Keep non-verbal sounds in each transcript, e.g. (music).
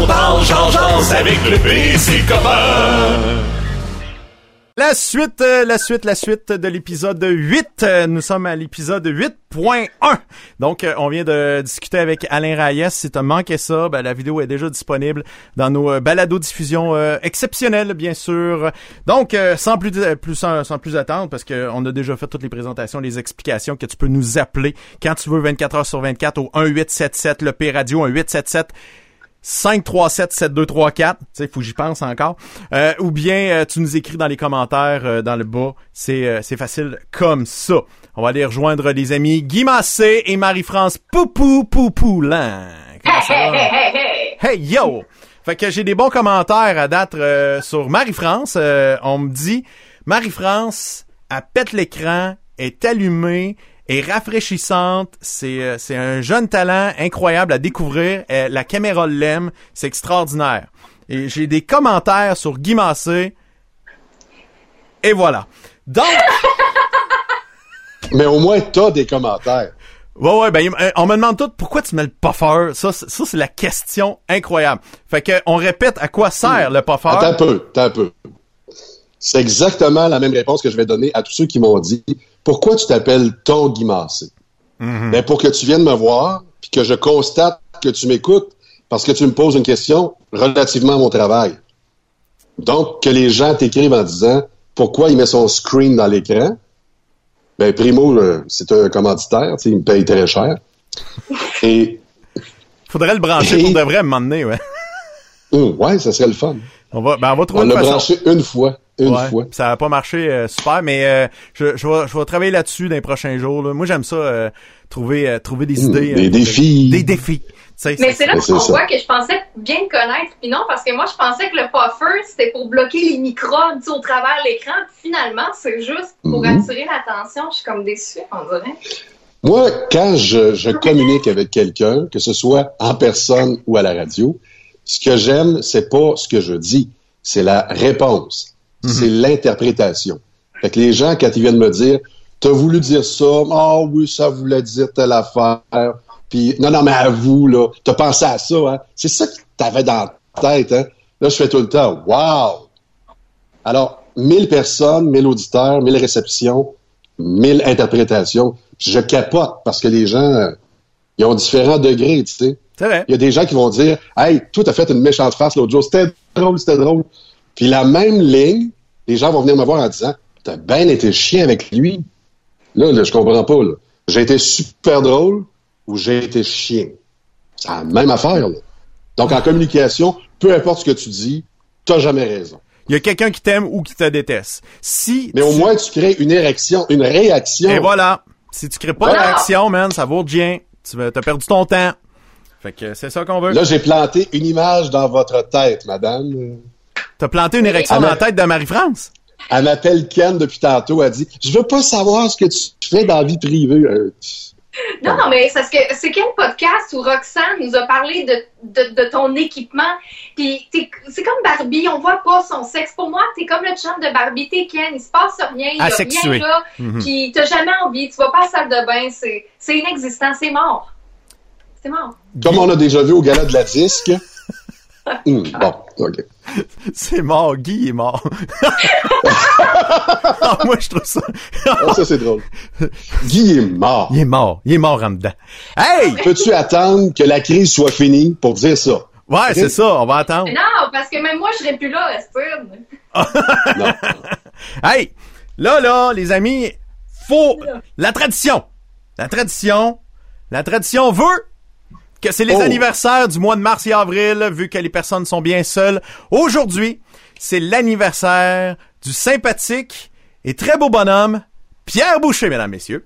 On avec le. La suite, euh, la suite, la suite de l'épisode 8. Euh, nous sommes à l'épisode 8.1. Donc, euh, on vient de discuter avec Alain Reyes. Si t'as manqué ça, ben, la vidéo est déjà disponible dans nos balados-diffusions exceptionnelles, bien sûr. Donc, sans plus, plus sans, plus attendre, parce qu'on a déjà fait toutes les présentations, les explications que tu peux nous appeler quand tu veux 24 heures sur 24 au 1877, le P Radio 1877 537 7234, tu sais, faut que j'y pense encore. Euh, ou bien euh, tu nous écris dans les commentaires euh, dans le bas, c'est c'est facile comme ça. On va aller rejoindre les amis Guy Massé et Marie-France Poupou Poupoulin. Comment ça Hey yo. Fait que j'ai des bons commentaires à date sur Marie-France. on me dit Marie-France, elle pète l'écran, est allumée, est rafraîchissante. C'est euh, c'est un jeune talent incroyable à découvrir. Euh, la caméra l'aime. C'est extraordinaire. Et j'ai des commentaires sur Guy Massé. Et voilà. Donc... (laughs) Mais au moins, t'as des commentaires. Ouais, ouais, ben, on me demande tout pourquoi tu mets le puffer? Ça, ça c'est la question incroyable. Fait que, on répète à quoi sert le puffer? Attends un peu, attends un peu. C'est exactement la même réponse que je vais donner à tous ceux qui m'ont dit pourquoi tu t'appelles ton Guy Massé? Mhm. Ben, pour que tu viennes me voir, puis que je constate que tu m'écoutes, parce que tu me poses une question relativement à mon travail. Donc, que les gens t'écrivent en disant pourquoi il met son screen dans l'écran? Ben, Primo, euh, c'est un commanditaire, il me paye très cher. (laughs) Et. Faudrait le brancher pour de vrai à un moment donné, ouais. Hum, ouais, ça serait le fun. On va, ben, on va trouver on l'a branché une fois. Une fois. Ça a pas marché euh, super, mais euh, je, je, vais, je vais travailler là-dessus dans les prochains jours. Moi, j'aime ça, euh, trouver, trouver des mmh, idées. Des défis. Des défis. mais c'est là qu'on voit que je pensais bien te connaître, puis non, parce que moi, je pensais que le puffer, c'était pour bloquer les micros au travers l'écran, puis finalement, c'est juste pour mmh. attirer l'attention. Je suis comme déçue, on dirait. Moi, quand je, je communique avec quelqu'un, que ce soit en personne ou à la radio, ce que j'aime, c'est pas ce que je dis, c'est la réponse. Mhm. C'est l'interprétation. Fait que les gens, quand ils viennent me dire, t'as voulu dire ça, ah oh, oui, ça voulait dire telle affaire, puis non, non, mais à vous, là, t'as pensé à ça, hein? C'est ça que t'avais dans la tête, hein? Là, je fais tout le temps, wow! Alors, mille personnes, mille auditeurs, mille réceptions, mille interprétations. Je capote parce que les gens, ils ont différents degrés, tu sais. Il y a des gens qui vont dire, hey, toi, t'as fait une méchante face l'autre jour, c'était drôle, c'était drôle. Puis la même ligne, les gens vont venir me voir en disant T'as bien été chien avec lui. Là, là je comprends pas. J'ai été super drôle ou j'ai été chien. C'est la même affaire. Là. Donc, en communication, peu importe ce que tu dis, t'as jamais raison. Il y a quelqu'un qui t'aime ou qui te déteste. Si Mais au moins, tu crées une érection, une réaction. Et voilà. Si tu crées pas de réaction, man, ça vaut rien. Tu as perdu ton temps. Fait que c'est ça qu'on veut. Là, j'ai planté une image dans votre tête, madame. T'as planté une érection dans la tête de Marie-France? Elle m'appelle Ken depuis tantôt. Elle dit Je veux pas savoir ce que tu fais dans la vie privée. Euh, non, non, mais c'est que c'est quel podcast où Roxane nous a parlé de, de, ton équipement. Puis c'est comme Barbie, on voit pas son sexe. Pour moi, t'es comme le chant de Barbie, t'es Ken, il se passe rien, il y a rien là. Mm Puis t'as jamais envie, tu vas pas à la salle de bain, c'est inexistant, c'est mort. C'est mort. Comme on a déjà vu au gala de la disque. Hmm, (laughs) bon, OK. C'est mort, Guy est mort. (laughs) ah, moi, je trouve ça. ah, ça, c'est drôle. Guy est mort. Il est mort. Il est mort en dedans. Hey! Peux-tu attendre que la crise soit finie pour dire ça? Ouais, c'est ça, on va attendre. Non, parce que même moi, je serais plus là, Esther. non. (laughs) Hey! Là, là, les amis, faut. La tradition. La tradition. La tradition veut que c'est les oh. anniversaires du mois de mars et avril, vu que les personnes sont bien seules. Aujourd'hui, c'est l'anniversaire du sympathique et très beau bonhomme, Pierre Boucher, mesdames, messieurs.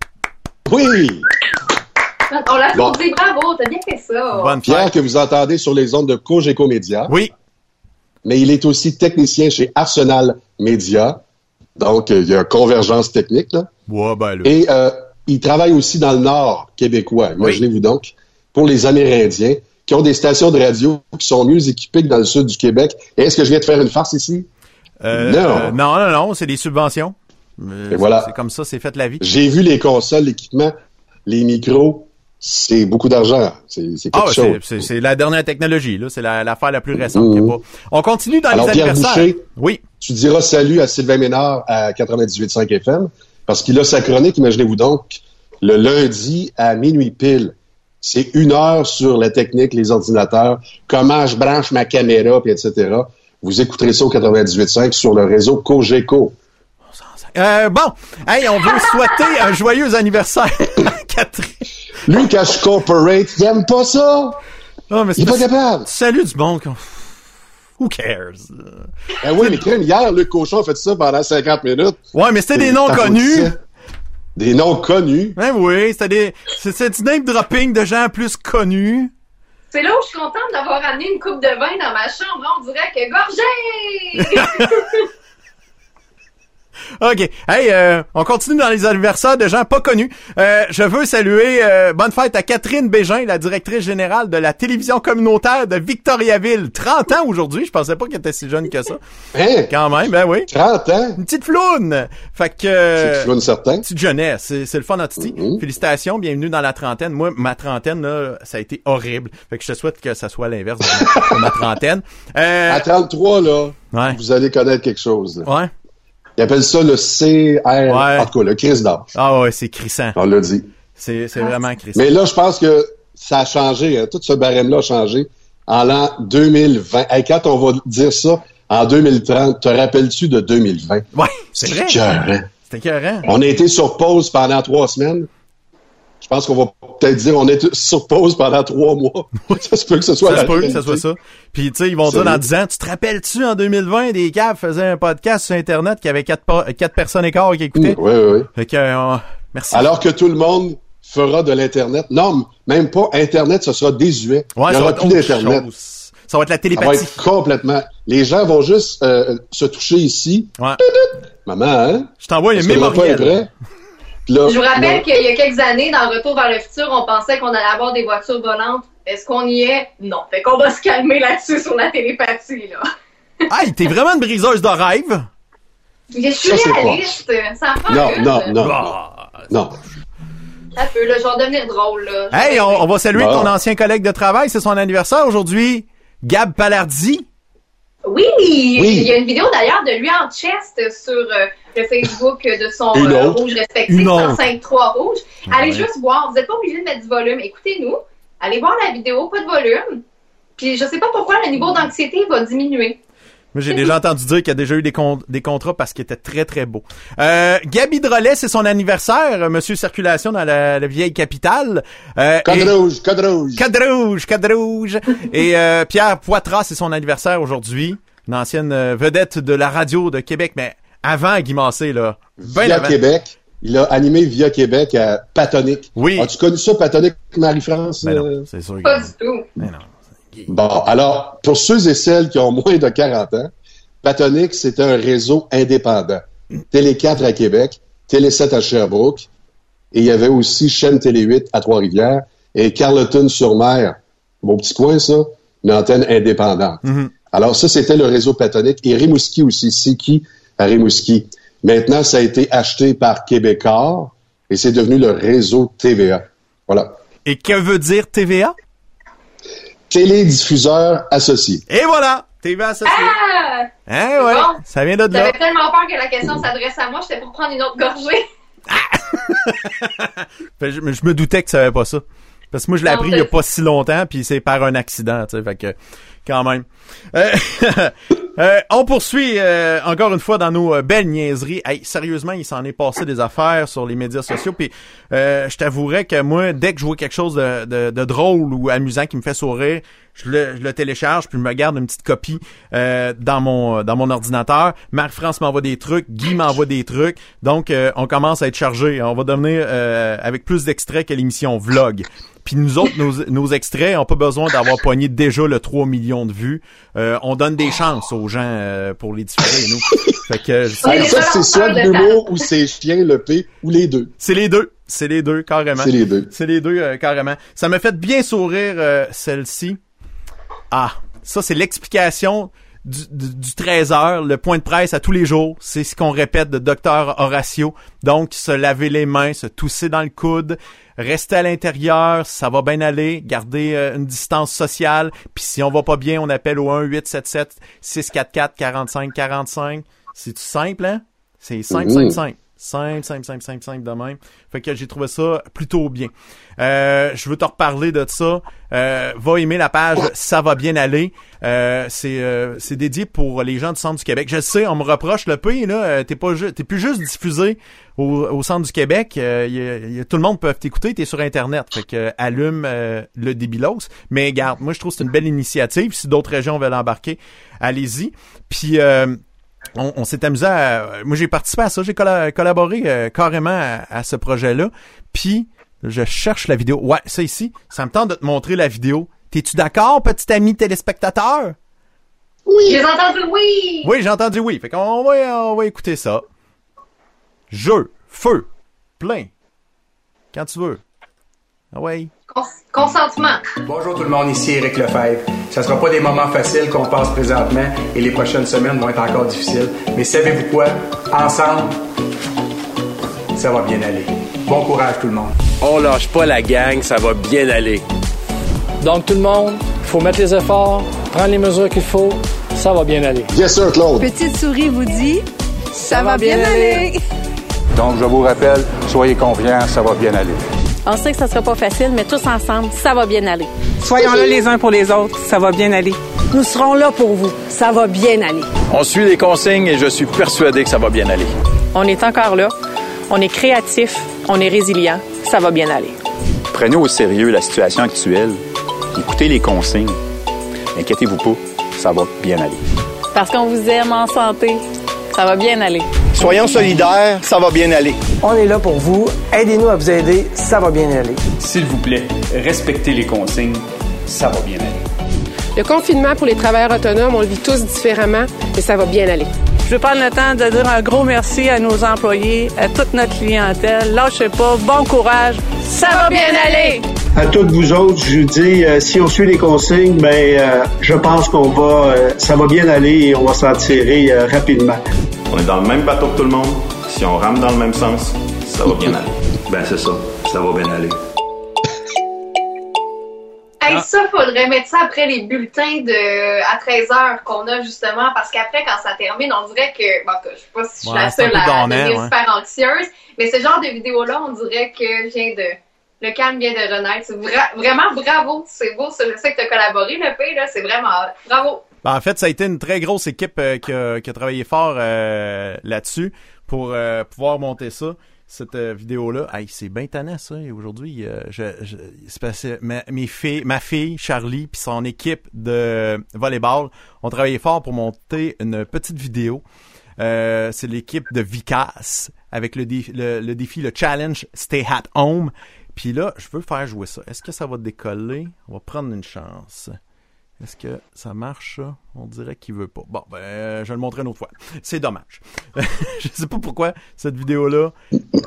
Oui! On l'a bon. bravo, t'as bien fait ça. Bonne Pierre, que vous entendez sur les ondes de Cogeco Média. Oui. Mais il est aussi technicien chez Arsenal Média. Donc, il y a convergence technique, là. Ouais, ben, là. Et euh, il travaille aussi dans le Nord québécois. Imaginez-vous donc pour les Amérindiens qui ont des stations de radio qui sont mieux équipées que dans le sud du Québec. Est-ce que je viens de faire une farce ici? Euh, non. non, non, non, c'est des subventions. Et voilà. C'est comme ça, c'est fait la vie. J'ai vu les consoles, l'équipement, les micros. c'est beaucoup d'argent. C'est c'est quelque Ah, chose. c'est- c'est c'est la dernière technologie, là. C'est la- l'affaire la, plus récente. Mhm. pas. On continue dans Alors, les Pierre anniversaires. Boucher, Oui. tu diras salut à Sylvain Ménard à 98.5 FM parce qu'il a sa chronique, imaginez-vous donc, le lundi à minuit pile. C'est une heure sur la technique, les ordinateurs, comment je branche ma caméra, puis etc. Vous écouterez ça au 98.5 sur le réseau Cogeco. Euh, bon, hey, on veut souhaiter un joyeux anniversaire à (laughs) Catherine. Lucas Corporate, il aime pas ça? Oh, mais Il est pas capable. Salut du bon. Who cares? Ben oui, mais crème, hier, Luc Cochon a fait ça pendant 50 minutes. Ouais, mais c'était des noms connus. Des noms connus. Ben oui, c'était des, c'est c'est du name dropping de gens plus connus. C'est là où je suis contente d'avoir amené une coupe de vin dans ma chambre. On dirait que gorgé! (laughs) OK. Hey, euh, on continue dans les anniversaires de gens pas connus. Euh, je veux saluer euh, bonne fête à Catherine Bégin, la directrice générale de la télévision communautaire de Victoriaville. 30 ans aujourd'hui. Je pensais pas qu'elle était si jeune que ça. Hein? Quand même, ben oui. 30 ans? Une petite floune. Fait que... euh, une certain. petite jeunesse, c'est, le fun en titi. Mhm. Félicitations, bienvenue dans la trentaine. Moi, ma trentaine, là, ça a été horrible. Fait que je te souhaite que ça soit l'inverse de ma, trentaine. Euh, À 33, là, ouais. vous allez connaître quelque chose. là. Ouais. Ils appellent ça le CR, Ouais. en tout cas, le crise d'âge. Ah ouais, c'est crissant. On l'a dit. C'est, c'est vraiment crissant. Mais là, je pense que ça a changé. hein. Tout ce barème-là a changé en l'an 2020. Hey, quand on va dire ça en 2030, te rappelles-tu de 2020? Ouais, c'est vrai. C'était écœurant. On a été sur pause pendant trois semaines. Je pense qu'on va peut-être dire on est sur pause pendant trois mois. ça se peut que ce soit Ça se peut que réalité. soit ça. Puis, tu sais, ils vont dire dans 10 ans, tu te rappelles-tu en 2020, des caves faisaient un podcast sur Internet qui avait quatre, personnes et quart qui écoutaient? Oui, oui, oui. Fait que, euh, merci. Alors que tout le monde fera de l'Internet. Non, même pas Internet, ce sera désuet. ouais, Il n'y aura plus d'Internet. Ça va être la Ça va télépathie. être complètement... Les gens vont juste euh, se toucher ici. Ouais. Maman, hein? Je t'envoie est mémorial. Là, Je vous là, rappelle qu'il y a quelques années, dans Retour vers le futur, on pensait qu'on allait avoir des voitures volantes. Est-ce qu'on y est? Non. Fait qu'on va se calmer là-dessus sur la télépathie, là. (laughs) Hey, t'es vraiment une briseuse de rêve. Je suis Ça, réaliste. Ça me prend Non, une. non, non. Non. Ça peut, là, je vais devenir drôle, là. Hey, on, on va saluer Bon. ton ancien collègue de travail, c'est son anniversaire aujourd'hui. Gab Palardi. Oui, il y a une vidéo d'ailleurs de lui en chest sur euh, le Facebook de son euh, rouge respectif, Une autre. 105.3 rouge. Allez juste voir, vous n'êtes pas obligé de mettre du volume. Écoutez-nous, allez voir la vidéo, pas de volume. Puis je sais pas pourquoi le niveau d'anxiété va diminuer. Moi, j'ai déjà (laughs) entendu dire qu'il a déjà eu des, con- des contrats parce qu'il était très, très beau. Euh, Gabi Drolet, c'est son anniversaire, euh, Monsieur Circulation dans la, la vieille capitale. Euh, Code et- rouge, code rouge. Code rouge, code rouge. (laughs) et euh, Pierre Poitras, c'est son anniversaire aujourd'hui. Une ancienne euh, vedette de la radio de Québec, mais avant Guy Massé, là. Ben Via avant. Québec. Il a animé Via Québec à Patonique. Oui. As-tu connu ça, Patonique, Marie-France? Ben euh? non, c'est sûr. Pas du tout. Ben non. Bon, alors, pour ceux et celles qui ont moins de 40 ans, Patonique, c'était un réseau indépendant. Télé 4 à Québec, Télé 7 à Sherbrooke, et il y avait aussi chaîne Télé 8 à Trois-Rivières, et Carleton-sur-Mer, mon petit coin, ça, une antenne indépendante. Mhm. Alors, ça, c'était le réseau Patonique, et Rimouski aussi, Siki à Rimouski. Maintenant, ça a été acheté par Québecor, et c'est devenu le réseau TVA. Voilà. Et que veut dire TVA? Télédiffuseur associé. Et voilà! TVA associé. Ah! Hein, ouais. Bon. Ça vient de là. J'avais tellement peur que la question s'adresse à moi, j'étais pour prendre une autre gorgée. (laughs) Je, me- je me doutais que tu savais pas ça. Parce que moi, je l'ai appris il y a pas si longtemps, puis c'est par un accident, tu sais, fait que, quand même. Euh, (laughs) euh, on poursuit euh, encore une fois dans nos euh, belles niaiseries. Hey, sérieusement, il s'en est passé des affaires sur les médias sociaux, puis euh, je t'avouerais que moi, dès que je vois quelque chose de, de, de drôle ou amusant qui me fait sourire, je le, je le télécharge, puis je me garde une petite copie euh, dans mon dans mon ordinateur. Marc-France m'envoie des trucs, Guy m'envoie des trucs, donc euh, on commence à être chargé. On va devenir euh, avec plus d'extraits que l'émission Vlog. Puis nous autres, nos, nos extraits ont pas besoin d'avoir pogné déjà le 3 millions de vues. Euh, on donne des chances aux gens euh, pour les diffuser, nous. Fait que ça, c'est soit de l'humour ou c'est chien, le P, ou les deux. c'est les deux. C'est les deux, carrément. C'est les deux. C'est les deux, euh, carrément. Ça me fait bien sourire, euh, celle-ci. Ah, ça, c'est l'explication du, du, du 13h, le point de presse à tous les jours, c'est ce qu'on répète de docteur Horatio. Donc, se laver les mains, se tousser dans le coude, rester à l'intérieur, ça va bien aller, garder euh, une distance sociale, puis si on va pas bien, on appelle au 1 877 644 45 45. C'est tout simple hein? C'est simple Mmh. Simple simple. Simple, simple, simple, de même. Fait que j'ai trouvé ça plutôt bien. Euh, je veux te reparler de ça. Euh, va aimer la page Ça va bien aller. Euh, c'est euh, c'est dédié pour les gens du centre du Québec. Je sais, on me reproche le pays là. euh, T'es pas t'es plus juste diffusé au, au centre du Québec. Euh, y a- y a- tout le monde peut t'écouter. T'es sur internet. Fait que allume le débilos. Mais garde, moi je trouve que c'est une belle initiative. Si d'autres régions veulent embarquer, allez-y. Puis on, on s'est amusé à... Moi, j'ai participé à ça. J'ai colla- collaboré euh, carrément à, à ce projet-là. Puis, je cherche la vidéo. Ouais, ça ici, ça me tente de te montrer la vidéo. T'es-tu d'accord, petit ami téléspectateur? J'ai entendu oui! Oui, j'ai entendu oui. Fait qu'on va, on va écouter ça. Jeu, feu, plein. Quand tu veux. Ah ouais. Cons- consentement. Bonjour tout le monde, ici Eric Lefebvre. Ça sera pas des moments faciles qu'on passe présentement et les prochaines semaines vont être encore difficiles. Mais savez-vous quoi? Ensemble, ça va bien aller. Bon courage tout le monde. On lâche pas la gang, ça va bien aller. Donc tout le monde, il faut mettre les efforts, prendre les mesures qu'il faut, ça va bien aller. Yes, sir, Claude. Petite souris vous dit ça, va bien, aller. Donc, je vous rappelle, soyez confiants, ça va bien aller. On sait que ça sera pas facile, mais tous ensemble, ça va bien aller. Soyons là les uns pour les autres, ça va bien aller. Nous serons là pour vous, ça va bien aller. On suit les consignes et je suis persuadé que ça va bien aller. On est encore là. On est créatif. On est résilient. Ça va bien aller. Prenez au sérieux la situation actuelle. Écoutez les consignes. Inquiétez-vous pas, ça va bien aller. Parce qu'on vous aime en santé. Ça va bien aller. Soyons solidaires, ça va bien aller. On est là pour vous, aidez-nous à vous aider, ça va bien aller. S'il vous plaît, respectez les consignes, ça va bien aller. Le confinement pour les travailleurs autonomes, on le vit tous différemment, mais ça va bien aller. Je veux prendre le temps de dire un gros merci à nos employés, à toute notre clientèle. Lâchez pas. Bon courage. Ça va bien aller. À toutes vous autres, je vous dis, euh, si on suit les consignes, ben, euh, je pense qu'on va, euh, ça va bien aller et on va s'en tirer euh, rapidement. On est dans le même bateau que tout le monde. Si on rame dans le même sens, ça va bien aller. Ben c'est ça, ça va bien aller. Hey, ça, faudrait mettre ça après les bulletins de à 13h qu'on a justement, parce qu'après, quand ça termine, on dirait que. Bon, je sais pas si je suis Ouais, la seule à devenir ouais. super anxieuse, mais ce genre de vidéo-là, on dirait que vient de. Le calme vient de renaître. C'est vra- vraiment bravo. C'est beau. ça. Je sais que tu as collaboré, le P, là. C'est vraiment. Bravo. Ben, en fait, ça a été une très grosse équipe euh, qui, a, travaillé fort euh, là-dessus pour euh, pouvoir monter ça. Cette vidéo-là, c'est bien tannant ça. Aujourd'hui, je, je, c'est que ma, mes filles, ma fille Charlie puis son équipe de volleyball ont travaillé fort pour monter une petite vidéo. C'est l'équipe de Vicas avec le, défi, le, le défi, le challenge Stay at Home. Puis là, je veux faire jouer ça. Est-ce que ça va décoller? On va prendre une chance. Est-ce que ça marche? On dirait qu'il veut pas. Bon, ben, je vais le montrer une autre fois. C'est dommage. (laughs) je sais pas pourquoi cette vidéo-là.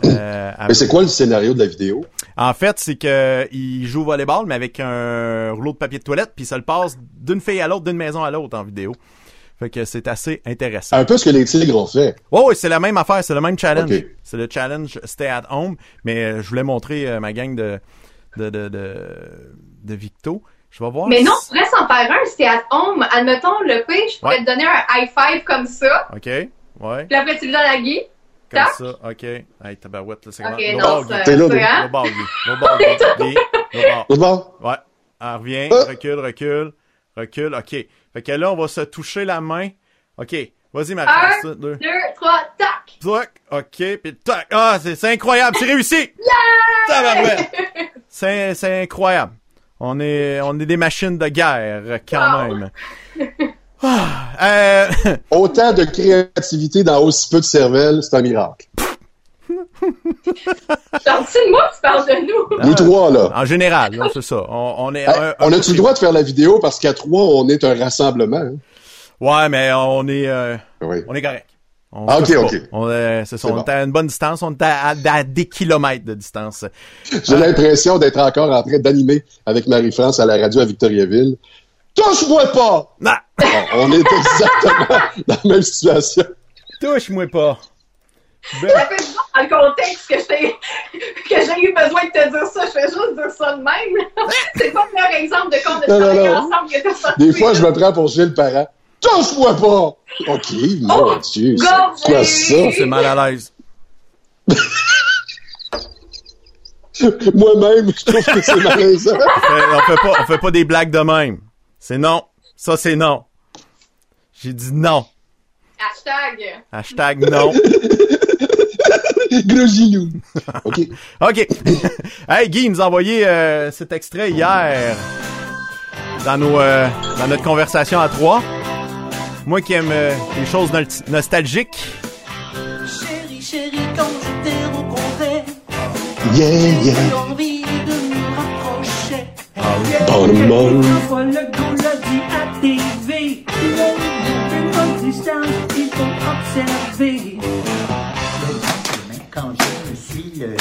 euh, Mais c'est quoi le scénario de la vidéo? En fait, c'est que il joue au volleyball, mais avec un rouleau de papier de toilette, puis ça le passe d'une fille à l'autre, d'une maison à l'autre en vidéo. Fait que c'est assez intéressant. Un peu ce que les tigres ont fait. Oh, oui, c'est la même affaire, c'est le même challenge. C'est le challenge Stay at Home, mais euh, je voulais montrer euh, ma gang de de de de, de Victo. Je vais voir. Mais non, si- on pourrait s'en faire un. C'était at home. Admettons, le P, je pourrais Ouais. te donner un high five comme ça. OK. Ouais. Puis après, tu le donnes à Guy. Comme Tac. ça. OK. Hey, tabarouette, là, c'est Ok, comment? non, L'autre ça- bord, T'es là, Guy. (laughs) Guy. hein? L'autre bord, Guy. L'autre Guy. L'autre. L'autre bord? Ouais. Elle revient, Ah. recule, recule, recule. OK. Fait que là, on va se toucher la main. OK. Vas-y, Un, Marie-France. Deux. deux, trois, tac. Tac. OK. Puis tac. Ah, c'est incroyable. C'est réussi. (laughs) Tabarouette. (laughs) C'est c'est incroyable. On est, on est des machines de guerre, quand Wow. même. Ah, euh, (laughs) Autant de créativité dans aussi peu de cervelle, c'est un miracle. (laughs) Gentil de moi, tu parles de nous. Nous trois, là. en général, c'est ça. On, on est. Hey, un- on a-tu le droit de faire la vidéo parce qu'à trois, on est un rassemblement? hein? Ouais, mais on est, euh, Oui. on est correct. On Ah, ok, ok. On est, c'est ça, C'est on bon. est à une bonne distance, on est à, à- à des kilomètres de distance. J'ai l'impression d'être encore en train d'animer avec Marie-France à la radio à Victoriaville. Touche-moi pas! Non! Bon, on est exactement (laughs) dans la même situation. Touche-moi pas. Ben, Ça fait juste dans le contexte que j'ai que j'ai eu besoin de te dire ça. Je fais juste dire ça de même. C'est pas le meilleur exemple de quand on a travaillé ensemble que. Des fois, je me prends pour Gilles Parent. Touche-moi pas! OK, mon Dieu, c'est quoi ça? c'est mal à l'aise. (laughs) Moi-même, je trouve que c'est malaisant. On fait, on fait pas, on fait pas des blagues de même. C'est non. Ça, c'est non. J'ai dit non. Hashtag. Hashtag non. Gros gilou. (laughs) OK. OK. (laughs) hey, Guy il nous a envoyé euh, cet extrait hier dans, nos, euh, dans notre conversation à trois. Moi qui aime euh, les choses nostalgiques. Chérie, chérie, quand je t'ai rencontré, Yeah, yeah. j'ai envie de nous rapprocher. Bon, bon. Une fois le goût l'a dit à TV. Distance, il faut observer. Le lendemain, quand je me suis levé,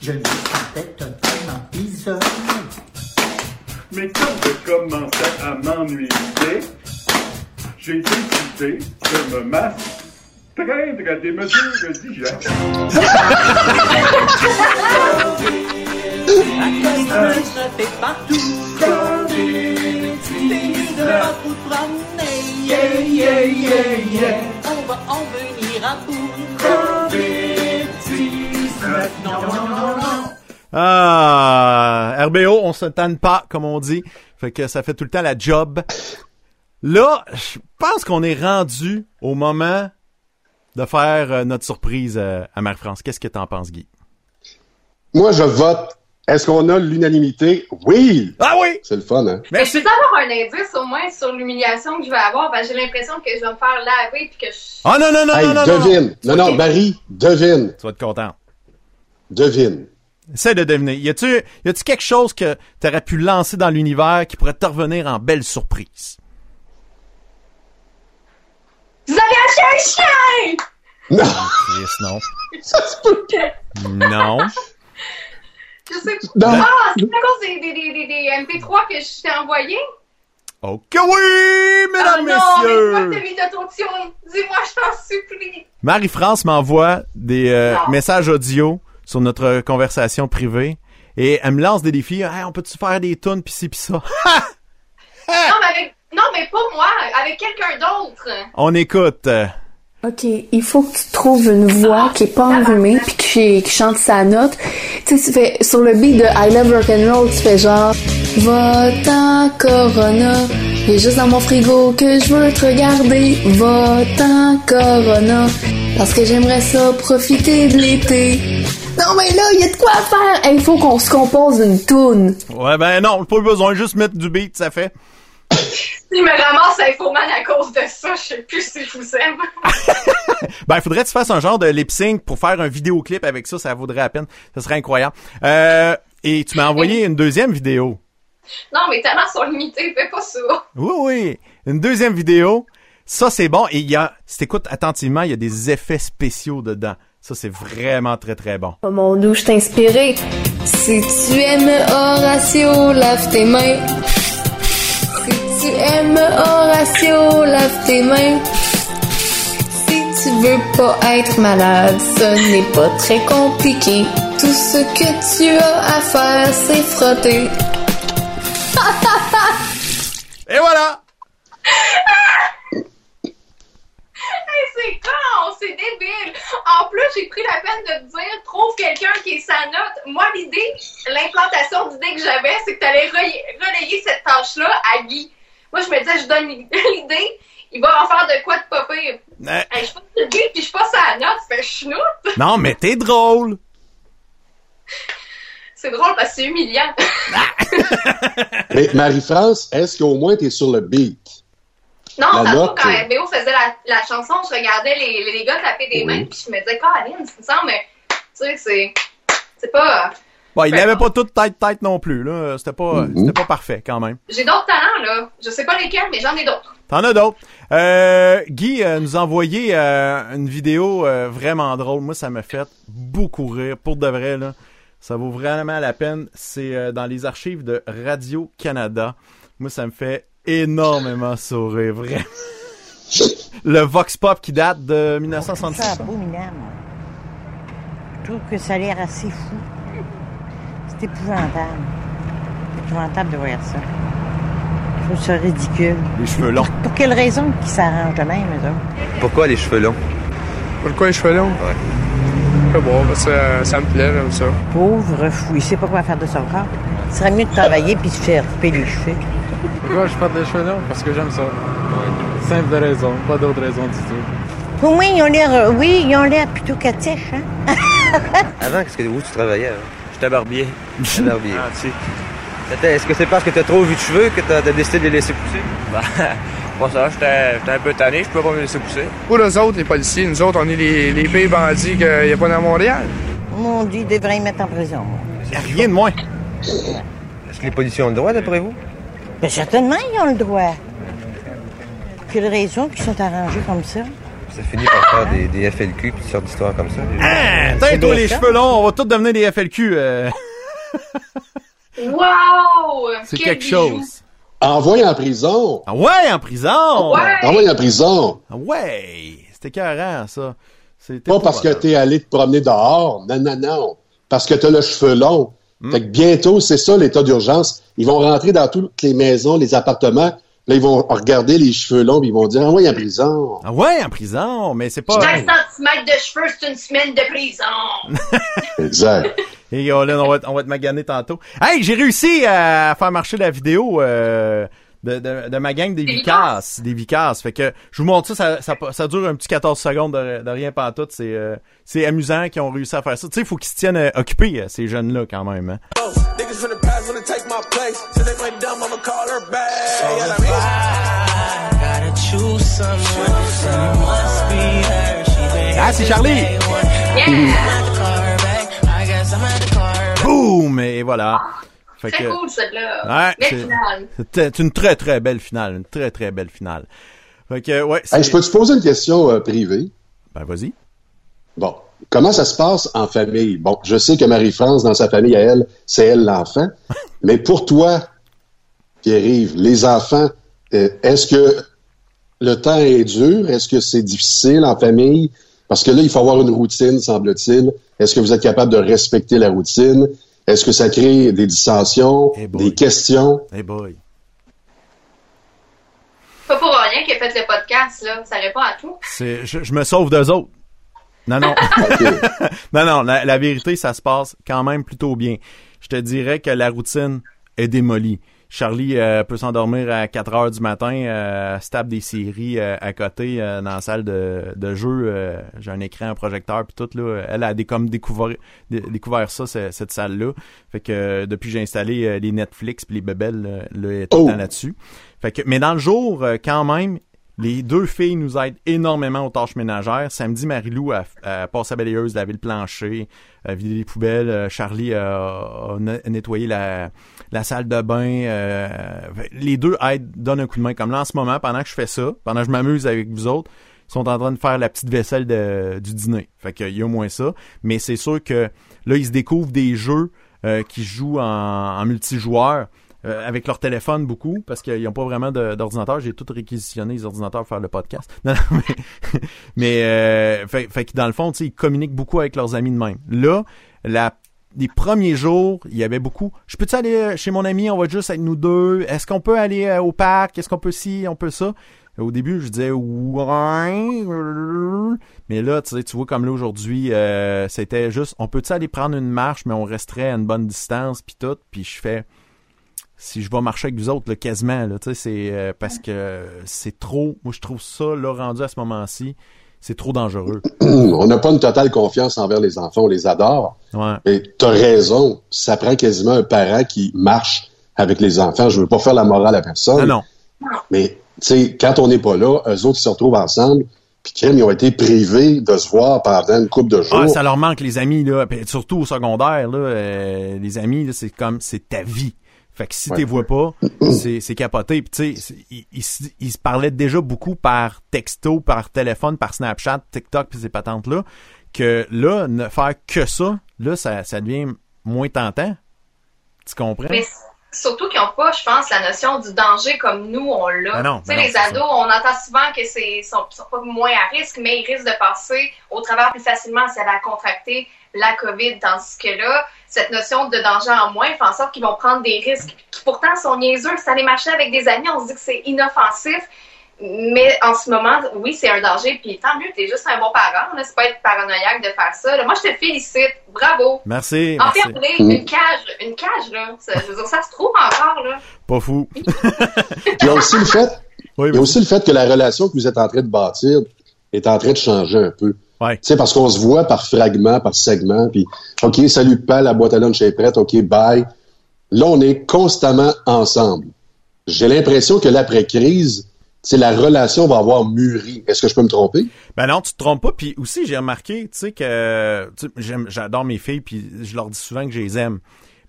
je me sentais totalement isolé. Mais quand je commençais à m'ennuyer, j'ai décidé de me des mesures de yeah. On va en venir à bout. Covid-19. Non, non, non, non. Ah, RBO, on se tanne pas, comme on dit. Fait que ça fait tout le temps la job. Là, je pense qu'on est rendu au moment de faire euh, notre surprise euh, à Marie-France. Qu'est-ce que t'en penses, Guy? Moi, je vote. Est-ce qu'on a l'unanimité? Oui! Ah oui! C'est le fun, hein? Mais je peux avoir un indice au moins sur l'humiliation que je vais avoir? Parce que j'ai l'impression que je vais me faire laver puis que je... Ah non, non, non, Hey, non, non, non, devine. Non, non, Ok. Marie, devine. Tu vas être content. Devine. Essaie de deviner. Y a-tu, y a-tu quelque chose que t'aurais pu lancer dans l'univers qui pourrait te revenir en belle surprise? Vous avez acheté un chien! Non! Chris, non. Ça se peut pas. Non. Je sais Non. Ah, c'est à cause des, des, des, des, des MP3 que je t'ai envoyés? Ok, oui, mesdames, ah non, messieurs! mais dis-moi que je t'en supplie. Marie-France m'envoie des euh, messages audio sur notre conversation privée et elle me lance des défis. Hey, on peut-tu faire des tunes pis ci pis ça? (laughs) Non, mais avec... Non, mais pas moi, avec quelqu'un d'autre. On écoute. OK, il faut que tu trouves une voix qui est pas enrhumée puis qui, qui chante sa note. Tu sais, tu fais sur le beat de I Love Rock'n'Roll, tu fais genre Va-t'en Corona, il est juste dans mon frigo que je veux te regarder. Va-t'en Corona, parce que j'aimerais ça profiter de l'été. Non mais là, il y a de quoi faire. Il faut qu'on se compose une toune. Ouais, ben non, pas besoin, juste mettre du beat, ça fait. Il me ramasse Infoman à cause de ça, je sais plus si je vous aime. (laughs) Ben, il faudrait que tu fasses un genre de lip sync pour faire un vidéoclip avec ça, ça vaudrait la peine. Ça serait incroyable. Euh, et tu m'as envoyé une deuxième vidéo. Non, mes talents sont limités, fais pas ça. Oui, oui. Une deuxième vidéo. Ça, c'est bon. Et il y a, si t'écoutes attentivement, il y a des effets spéciaux dedans. Ça, c'est vraiment très, très bon. Oh mon dieu, je t'ai inspiré. Si tu aimes Horatio, lave tes mains. Tu aimes Horatio, lave tes mains. Si tu veux pas être malade, ce n'est pas très compliqué. Tout ce que tu as à faire, c'est frotter. (laughs) Et voilà! (laughs) C'est con, c'est débile. En plus, j'ai pris la peine de te dire, trouve quelqu'un qui est sa note. Moi, l'idée, l'implantation d'idée que j'avais, c'est que tu allais relayer cette tâche-là à Guy. Moi, je me disais, je donne l'idée, (laughs) il va en faire de quoi de pas pire. Euh, Hey, je passe le Guy, puis je passe à la note, fait chenoute. (laughs) non, mais t'es drôle! C'est drôle parce que c'est humiliant. (laughs) Mais Marie-France, est-ce qu'au moins t'es sur le beat? Non, La note, quand euh, MBO faisait la, la chanson, je regardais les, les, gars taper des Oui. mains, puis je me disais, Caroline, ça me semble, mais tu sais, c'est. C'est pas. Bon, il Ben, avait pas toute tête tête non plus, là. C'était pas, c'était pas parfait, quand même. J'ai d'autres talents, là. Je sais pas lesquels, mais j'en ai d'autres. T'en as d'autres. Euh, Guy euh, nous a envoyé euh, une vidéo euh, vraiment drôle. Moi, ça m'a fait beaucoup rire. Pour de vrai, là. Ça vaut vraiment la peine. C'est euh, dans les archives de Radio-Canada. Moi, ça me fait énormément sourire, vraiment. (laughs) Le Vox Pop qui date de C'est 1966. abominable. Je trouve que ça a l'air assez fou. C'est épouvantable. C'est épouvantable de voir ça. Je trouve ça ridicule. Les cheveux longs. Pour quelle raison qu'ils s'arrangent de même, eux autres? Pourquoi les cheveux longs? Pourquoi les cheveux longs? Ouais. C'est bon, ça, ça me plaît, j'aime ça. Pauvre fou, il sait pas quoi faire de son corps. Il serait mieux de travailler puis se faire couper les cheveux. Pourquoi je porte des cheveux longs? Parce que j'aime ça. Simple raison, pas d'autre raison du tout. Au moins, ils ont l'air, oui, ils ont l'air plutôt catiches, hein? (laughs) Avant, qu'est-ce que où tu travaillais? Hein? J'étais barbier. J'étais barbier. ah, tu sais. C'était- Est-ce que c'est parce que t'as trop vu de cheveux que t'as as décidé de les laisser pousser? Bah, (laughs) pas ça, j'étais j'étais un peu tanné, je peux pas me laisser pousser. Pour eux autres, les policiers, nous autres, on est les, les pires bandits qu'il n'y a pas dans Montréal. Mon Dieu, ils devraient y mettre en prison. Rien de moins. Est-ce que les policiers ont le droit, d'après vous? Bien, certainement, ils ont le droit. Quelle raison qu'ils sont arrangés comme ça? Ça finit par faire des, des FLQ puis toutes sortes d'histoires comme ça. Ah, Tiens, toi, les cheveux longs, on va tous devenir des FLQ. euh. (laughs) Wow! C'est Quel quelque bijou. chose. Envoyé en prison. Ah ouais, en prison! Ouais. Envoyé en prison. Ah ouais! C'était carré, ça. C'était Pas parce que t'es allé te promener dehors. Non, non, non. Parce que t'as le cheveu long. Hmm. Fait que bientôt, c'est ça l'état d'urgence. Ils vont rentrer dans toutes les maisons, les appartements. Là, ils vont regarder les cheveux longs, puis ils vont dire, envoyé en prison. Ah ouais, en prison, mais c'est pas... 15 cm de cheveux, c'est une semaine de prison. (laughs) Exact. Et oh, là, on va, on va te maganer tantôt. Hey, j'ai réussi à faire marcher la vidéo euh, de, de, de ma gang des Des Vicas. Des Vicas. Fait que je vous montre ça, ça, ça, ça dure un petit 14 secondes de, de rien pas tout. C'est euh, c'est amusant qu'ils ont réussi à faire ça. Tu sais, il faut qu'ils se tiennent euh, occupés, euh, ces jeunes-là, quand même. Hein. Ah, c'est Charlie! Boum! Et voilà. Fait Très que- cool, celle-là. Ouais, Belle c'est- une très très belle finale, une très très belle finale. Fait que ouais, c'est- Hey, je peux te poser une question euh, privée? Ben, vas-y. Bon. Comment ça se passe en famille? Bon, je sais que Marie-France, dans sa famille à elle, c'est elle l'enfant. (laughs) mais pour toi, Pierre-Yves, les enfants, euh, est-ce que le temps est dur? Est-ce que c'est difficile en famille? Parce que là, il faut avoir une routine, semble-t-il. Est-ce que vous êtes capable de respecter la routine? Est-ce que ça crée des dissensions, des questions? Hey boy. Pas pour rien qu'il a fait le podcast, là. Ça répond à tout. C'est, je, je me sauve d'eux autres. Non, non. (laughs) (laughs) non, non, la, la vérité, ça se passe quand même plutôt bien. Je te dirais que la routine est démolie. Charlie euh, peut s'endormir à 4 heures du matin, euh, se tape des séries euh, à côté euh, dans la salle de, de jeu. euh, J'ai un écran, un projecteur, puis tout. Là, elle a des, comme découvert, dé- découvert ça, ce- cette salle-là. Fait que euh, depuis j'ai installé euh, les Netflix puis les bebelles, là, tout le Oh. temps là-dessus. Fait que, mais dans le jour, euh, quand même, les deux filles nous aident énormément aux tâches ménagères. Samedi, Marilou a, passé à balayeuse, lavé le plancher, a vidé les poubelles. Euh, Charlie a, a ne- nettoyé la, salle de bain. euh, les deux aident, donnent un coup de main. Comme là, en ce moment, pendant que je fais ça, pendant que je m'amuse avec vous autres, ils sont en train de faire la petite vaisselle du dîner. Fait qu'il y a au moins ça. Mais c'est sûr que là, ils se découvrent des jeux euh, qui jouent en, en multijoueur. Euh, avec leur téléphone beaucoup parce qu'ils n'ont pas vraiment d'ordinateur. J'ai tout réquisitionné les ordinateurs pour faire le podcast. (laughs) Mais euh, fait, que dans le fond, ils communiquent beaucoup avec leurs amis de même. Là, la les premiers jours, il y avait beaucoup. Je peux-tu aller euh, chez mon ami, on va juste être nous deux. Est-ce qu'on peut aller euh, au parc? Est-ce qu'on peut ci, on peut ça? Au début, je disais ouais. Mais là, tu sais, tu vois comme là aujourd'hui, c'était juste, on peut-tu aller prendre une marche, mais on resterait à une bonne distance, puis tout. Puis je fais, si je vais marcher avec vous autres, là, quasiment, là, tu sais, c'est euh, parce que c'est trop. Moi, je trouve ça, là, rendu à ce moment-ci, c'est trop dangereux. (clears throat) on n'a pas une totale confiance envers les enfants, on les adore. Ouais. Et t'as raison, ça prend quasiment un parent qui marche avec les enfants. Je veux pas faire la morale à personne. Non, non. Mais, tu sais, quand on n'est pas là, eux autres, ils se retrouvent ensemble, puis ils ont été privés de se voir pendant une couple de jours. Ah, ça leur manque les amis là, Puis surtout au secondaire là, euh, les amis là, c'est comme c'est ta vie. Fait que si Ouais. t'es vois pas, c'est c'est capoté. Puis tu sais, ils, ils se- ils se parlaient déjà beaucoup par texto, par téléphone, par Snapchat, TikTok puis ces patentes là que là ne faire que ça, là ça, ça devient moins tentant. Tu comprends? Mais surtout qu'ils n'ont pas, je pense, la notion du danger comme nous, on l'a. Ben tu sais, ben les ados, on entend souvent que c'est sont, sont pas moins à risque, mais ils risquent de passer au travers plus facilement si elle a contracté la COVID. Tandis que là, cette notion de danger en moins fait en sorte qu'ils vont prendre des risques qui pourtant sont niaiseux. Si aller marcher avec des amis, on se dit que c'est inoffensif. Mais en ce moment, oui, c'est un danger. Puis tant mieux, t'es juste un bon parent. Là. C'est pas être paranoïaque de faire ça. là. Moi, je te félicite. Bravo. Merci. En merci. fait, une cage, une cage, là. Ça, je veux dire, ça se trouve encore, là. Pas fou. Il y a aussi le fait, il y a aussi le fait que la relation que vous êtes en train de bâtir est en train de changer un peu. Ouais. Tu sais, parce qu'on se voit par fragments, par segments, puis OK, salut pas, la boîte à lunch est prête, OK, bye. Là, on est constamment ensemble. J'ai l'impression que l'après-crise, sais, la relation va avoir mûri. Est-ce que je peux me tromper? Ben non, tu te trompes pas. Puis aussi, j'ai remarqué, tu sais que j'adore mes filles, puis je leur dis souvent que je les aime.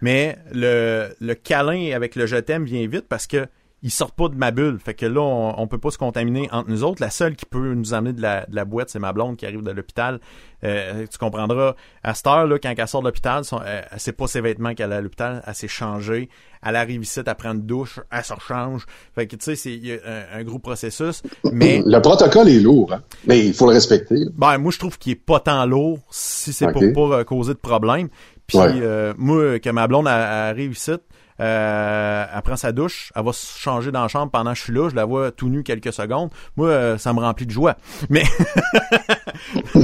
Mais le, le câlin avec le je t'aime vient vite parce que ils sortent pas de ma bulle. Fait que là, on, on peut pas se contaminer entre nous autres. La seule qui peut nous amener de la, de la boîte, c'est ma blonde qui arrive de l'hôpital. Euh, tu comprendras, à cette heure, là, quand elle sort de l'hôpital, euh, sait pas ses vêtements qu'elle a à l'hôpital, elle s'est changée. Elle arrive ici, elle prend une douche, elle se rechange. Fait que, tu sais, c'est un, un gros processus. Mais (clears throat) Le protocole est lourd, hein? mais il faut le respecter. ben, moi, je trouve qu'il est pas tant lourd si c'est pour pas euh, causer de problème. Puis, Ouais. euh, moi, que ma blonde elle- elle arrive ici, euh, elle prend sa douche, elle va se changer dans la chambre pendant que je suis là, je la vois tout nu quelques secondes. Moi, euh, ça me remplit de joie. Mais... (laughs) non,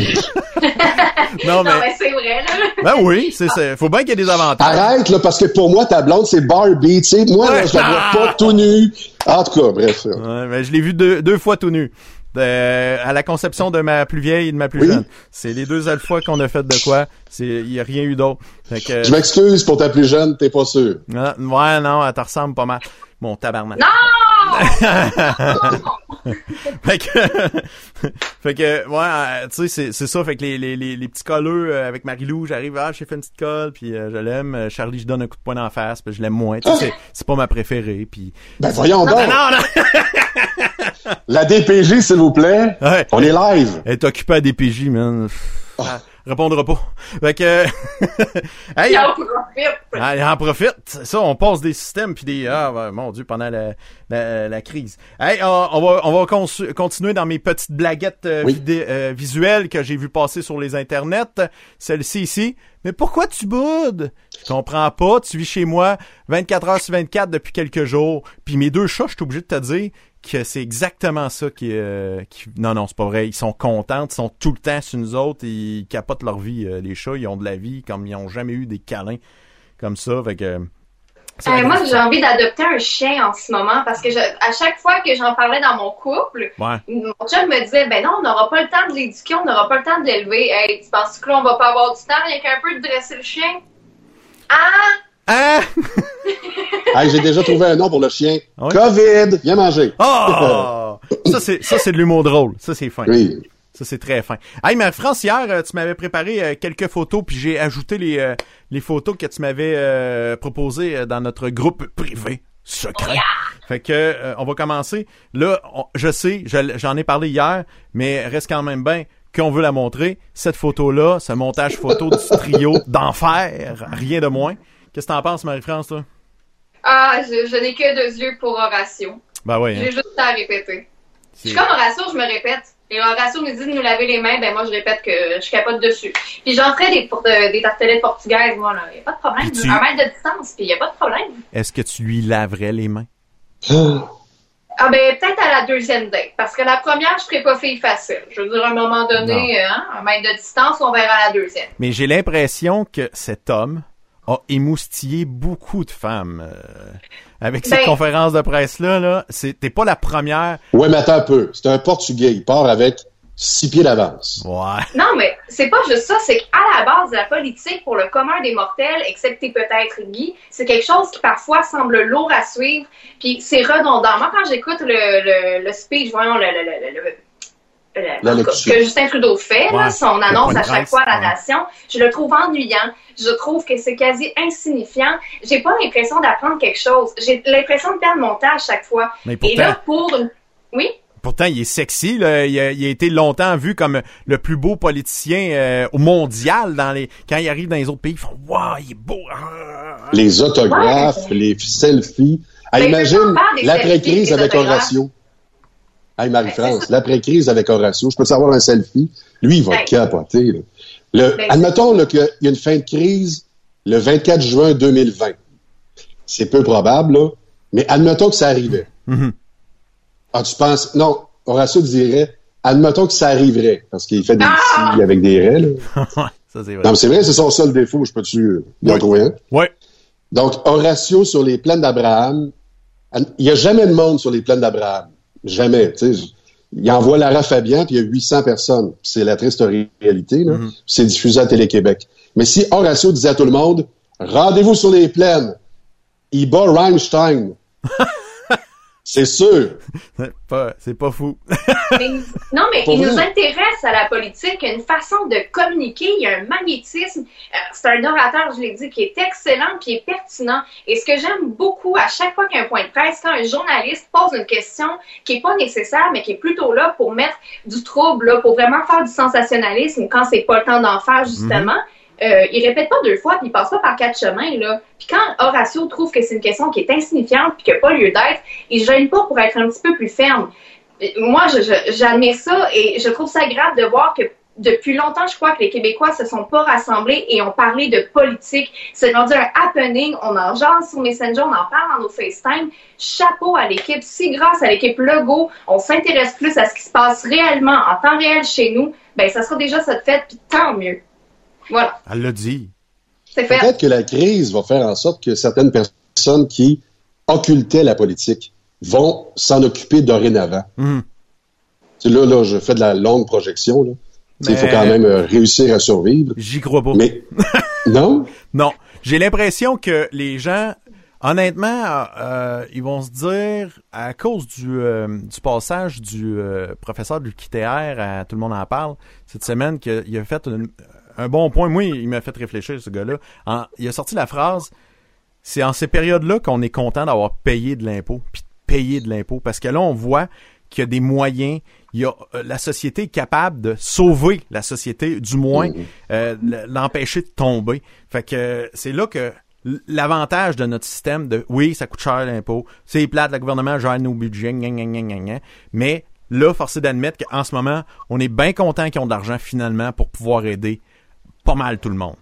mais... Non, mais c'est vrai, là. Ben oui, c'est, faut bien qu'il y ait des avantages. Arrête, là, parce que pour moi, ta blonde, c'est Barbie, tu sais. Moi, là, je la vois pas tout nu. En tout cas, bref. Ouais, mais je l'ai vu deux, deux fois tout nu. De- à la conception de ma plus vieille et de ma plus Oui. jeune. C'est les deux seules fois qu'on a fait de quoi. C'est, il y a rien eu d'autre. Fait que, Je m'excuse pour ta plus jeune, t'es pas sûr. Ah, ouais, non, elle te ressemble pas mal. Mon tabarnak. (laughs) fait que, (laughs) fait que, ouais, euh, tu sais, c'est, ça. Fait que les, les, les, les petits colleux euh, avec Marilou, j'arrive, ah, j'ai fait une petite colle, puis euh, je l'aime. Euh, Charlie, je donne un coup de poing dans la face, puis je l'aime moins. Tu sais, c'est, pas ma préférée, puis. Ben, voyons donc. Non, non. La DPG, s'il vous plaît. Ouais. On est live. Elle est occupée à DPJ, man. Elle répondra pas. Fait que, (laughs) hey, Il en profite. Ah, il en profite. Ça, on passe des systèmes puis des ah mon dieu pendant la, la, la crise. Hey, on, on va on va continuer dans mes petites blaguettes euh, Oui. euh, visuelles que j'ai vu passer sur les internets. Celle-ci ici. Mais pourquoi tu boudes? Je comprends pas. Tu vis chez moi 24 heures sur 24 depuis quelques jours. Puis mes deux chats, je suis obligé de te dire que c'est exactement ça qui, euh, qui... non non c'est pas vrai ils sont contents ils sont tout le temps sur nous autres ils capotent leur vie euh, les chats ils ont de la vie comme ils ont jamais eu des câlins comme ça. Fait que. c'est Euh, moi, j'ai envie d'adopter un chien en ce moment parce que je, à chaque fois que j'en parlais dans mon couple, Ouais. mon chum me disait Ben non, on n'aura pas le temps de l'éduquer, on n'aura pas le temps de l'élever. Hey, tu penses que là, on va pas avoir du temps rien qu'un peu de dresser le chien? Ah Hein? (laughs) Hey, j'ai déjà trouvé un nom pour le chien. COVID. Viens manger. Oh! ça, c'est, ça, c'est de l'humour drôle. Ça, c'est fin. Oui. Ça, c'est très fin. Hey, mais France, hier, euh, tu m'avais préparé euh, quelques photos, puis j'ai ajouté les, euh, les photos que tu m'avais euh, proposées dans notre groupe privé secret. Fait que euh, on va commencer. Là, on- je sais, je- j'en ai parlé hier, mais reste quand même bien qu'on veut la montrer. Cette photo-là, ce montage photo du trio d'enfer, rien de moins. Qu'est-ce que t'en penses, Marie-France, toi? Ah, je, je n'ai que deux yeux pour Horatio. Ben oui. J'ai hein. juste à répéter. Je suis comme Horatio, je me répète. Et Horatio nous dit de nous laver les mains, ben moi je répète que je capote dessus. Puis j'en ferai des, pour- euh, des tartelettes portugaises, moi, là. Y a pas de problème. Tu- Un mètre de distance, puis y a pas de problème. Est-ce que tu lui laverais les mains? Ah ben peut-être à la deuxième date. Parce que la première, je serai pas fille facile. Je veux dire, à un moment donné, hein, un mètre de distance, on verra la deuxième. Mais j'ai l'impression que cet homme a émoustillé beaucoup de femmes euh, avec cette Ben- conférence de presse-là. Là. C'est- T'es pas la première. Ouais, mais attends un peu. C'est un Portugais. Il part avec six pieds d'avance. Ouais. Non, mais c'est pas juste ça. C'est qu'à la base de la politique, pour le commun des mortels, excepté peut-être Guy, c'est quelque chose qui parfois semble lourd à suivre. Puis c'est redondant. Moi, quand j'écoute le, le, le speech, voyons, le, le, le, cas, L'allocution. que Justin Trudeau fait, là, son annonce à chaque fois à la ouais. nation, je le trouve ennuyant. Je trouve que c'est quasi insignifiant. J'ai pas l'impression d'apprendre quelque chose. J'ai l'impression de perdre mon temps à chaque fois. Mais Et pourtant- là, pour une... Oui? pourtant, il est sexy. Là. Il, a, il a été longtemps vu comme le plus beau politicien euh, au mondial. Dans les, quand il arrive dans les autres pays, ils font « Wow, il est beau! Ah, Les autographes, les selfies. Ah, Mais imagine l'après-crise avec. Horatio. Hey Marie-France, l'après-crise avec Horatio, je peux savoir un selfie? Lui, il va Hey. capoter. là. Le, Ben, admettons là, qu'il y a une fin de crise le 24 juin 2020. C'est peu probable, là, mais admettons que ça arrivait. Mhm. Ah, tu penses... Non, Horatio dirait, admettons que ça arriverait, parce qu'il fait des petits avec des raies. Là. (laughs) Ça, c'est vrai. Non, mais c'est vrai, c'est son seul défaut, je peux-tu euh, lui en Oui. trouver un? Ouais. Donc, Horatio sur les plaines d'Abraham, il n'y a jamais de monde sur les plaines d'Abraham. Jamais. tu sais. Il envoie Lara Fabian, puis il y a 800 personnes. C'est la triste réalité. là. Mm-hmm. C'est diffusé à Télé-Québec. Mais si Horatio disait à tout le monde, rendez-vous sur les plaines, il bat Rammstein. (laughs) c'est sûr. C'est pas, c'est pas fou. (laughs) Mais- non, mais Pour il nous intéresse à la politique, une façon de communiquer, il y a un magnétisme. Euh, C'est un orateur, je l'ai dit, qui est excellent, qui est pertinent. Et ce que j'aime beaucoup, à chaque fois qu'il y a un point de presse, quand un journaliste pose une question qui est pas nécessaire, mais qui est plutôt là pour mettre du trouble, là, pour vraiment faire du sensationnalisme, quand c'est pas le temps d'en faire, justement, euh, il répète pas deux fois, puis il passe pas par quatre chemins, là. Puis quand Horatio trouve que c'est une question qui est insignifiante, puis qui n'a pas lieu d'être, il gêne pas pour être un petit peu plus ferme. Euh, Moi, j'admire ça et je trouve ça agréable de voir que depuis longtemps, je crois que les Québécois se sont pas rassemblés et ont parlé de politique. C'est rendu un happening. On en jase sur Messenger, on en parle dans nos FaceTime. Chapeau à l'équipe. Si grâce à l'équipe Legault, on s'intéresse plus à ce qui se passe réellement en temps réel chez nous, ben ça sera déjà de fait, puis tant mieux. Voilà, Elle l'a dit. c'est fait. Peut-être que la crise va faire en sorte que certaines personnes qui occultaient la politique vont s'en occuper dorénavant. Sais, là, là, je fais de la longue projection. là. Il faut quand même euh, réussir à survivre. J'y crois pas. Mais (laughs) non, Non. J'ai l'impression que les gens, honnêtement, euh, ils vont se dire, à cause du, euh, du passage du euh, professeur du à Tout le monde en parle cette semaine, qu'il a fait une- un bon point. Moi, il m'a fait réfléchir, ce gars-là. En- il a sorti la phrase, c'est en ces périodes-là qu'on est content d'avoir payé de l'impôt, puis de payer de l'impôt. Parce que là, on voit qu'il y a des moyens, il y a, euh, la société est capable de sauver la société, du moins euh, l- l'empêcher de tomber. Fait que euh, c'est là que l'avantage de notre système de oui, ça coûte cher l'impôt, c'est plate, le gouvernement gère nos budgets, gna, gna, gna, gna, gna. mais là, force est d'admettre qu'en ce moment, on est bien content qu'ils ont de l'argent finalement pour pouvoir aider pas mal tout le monde.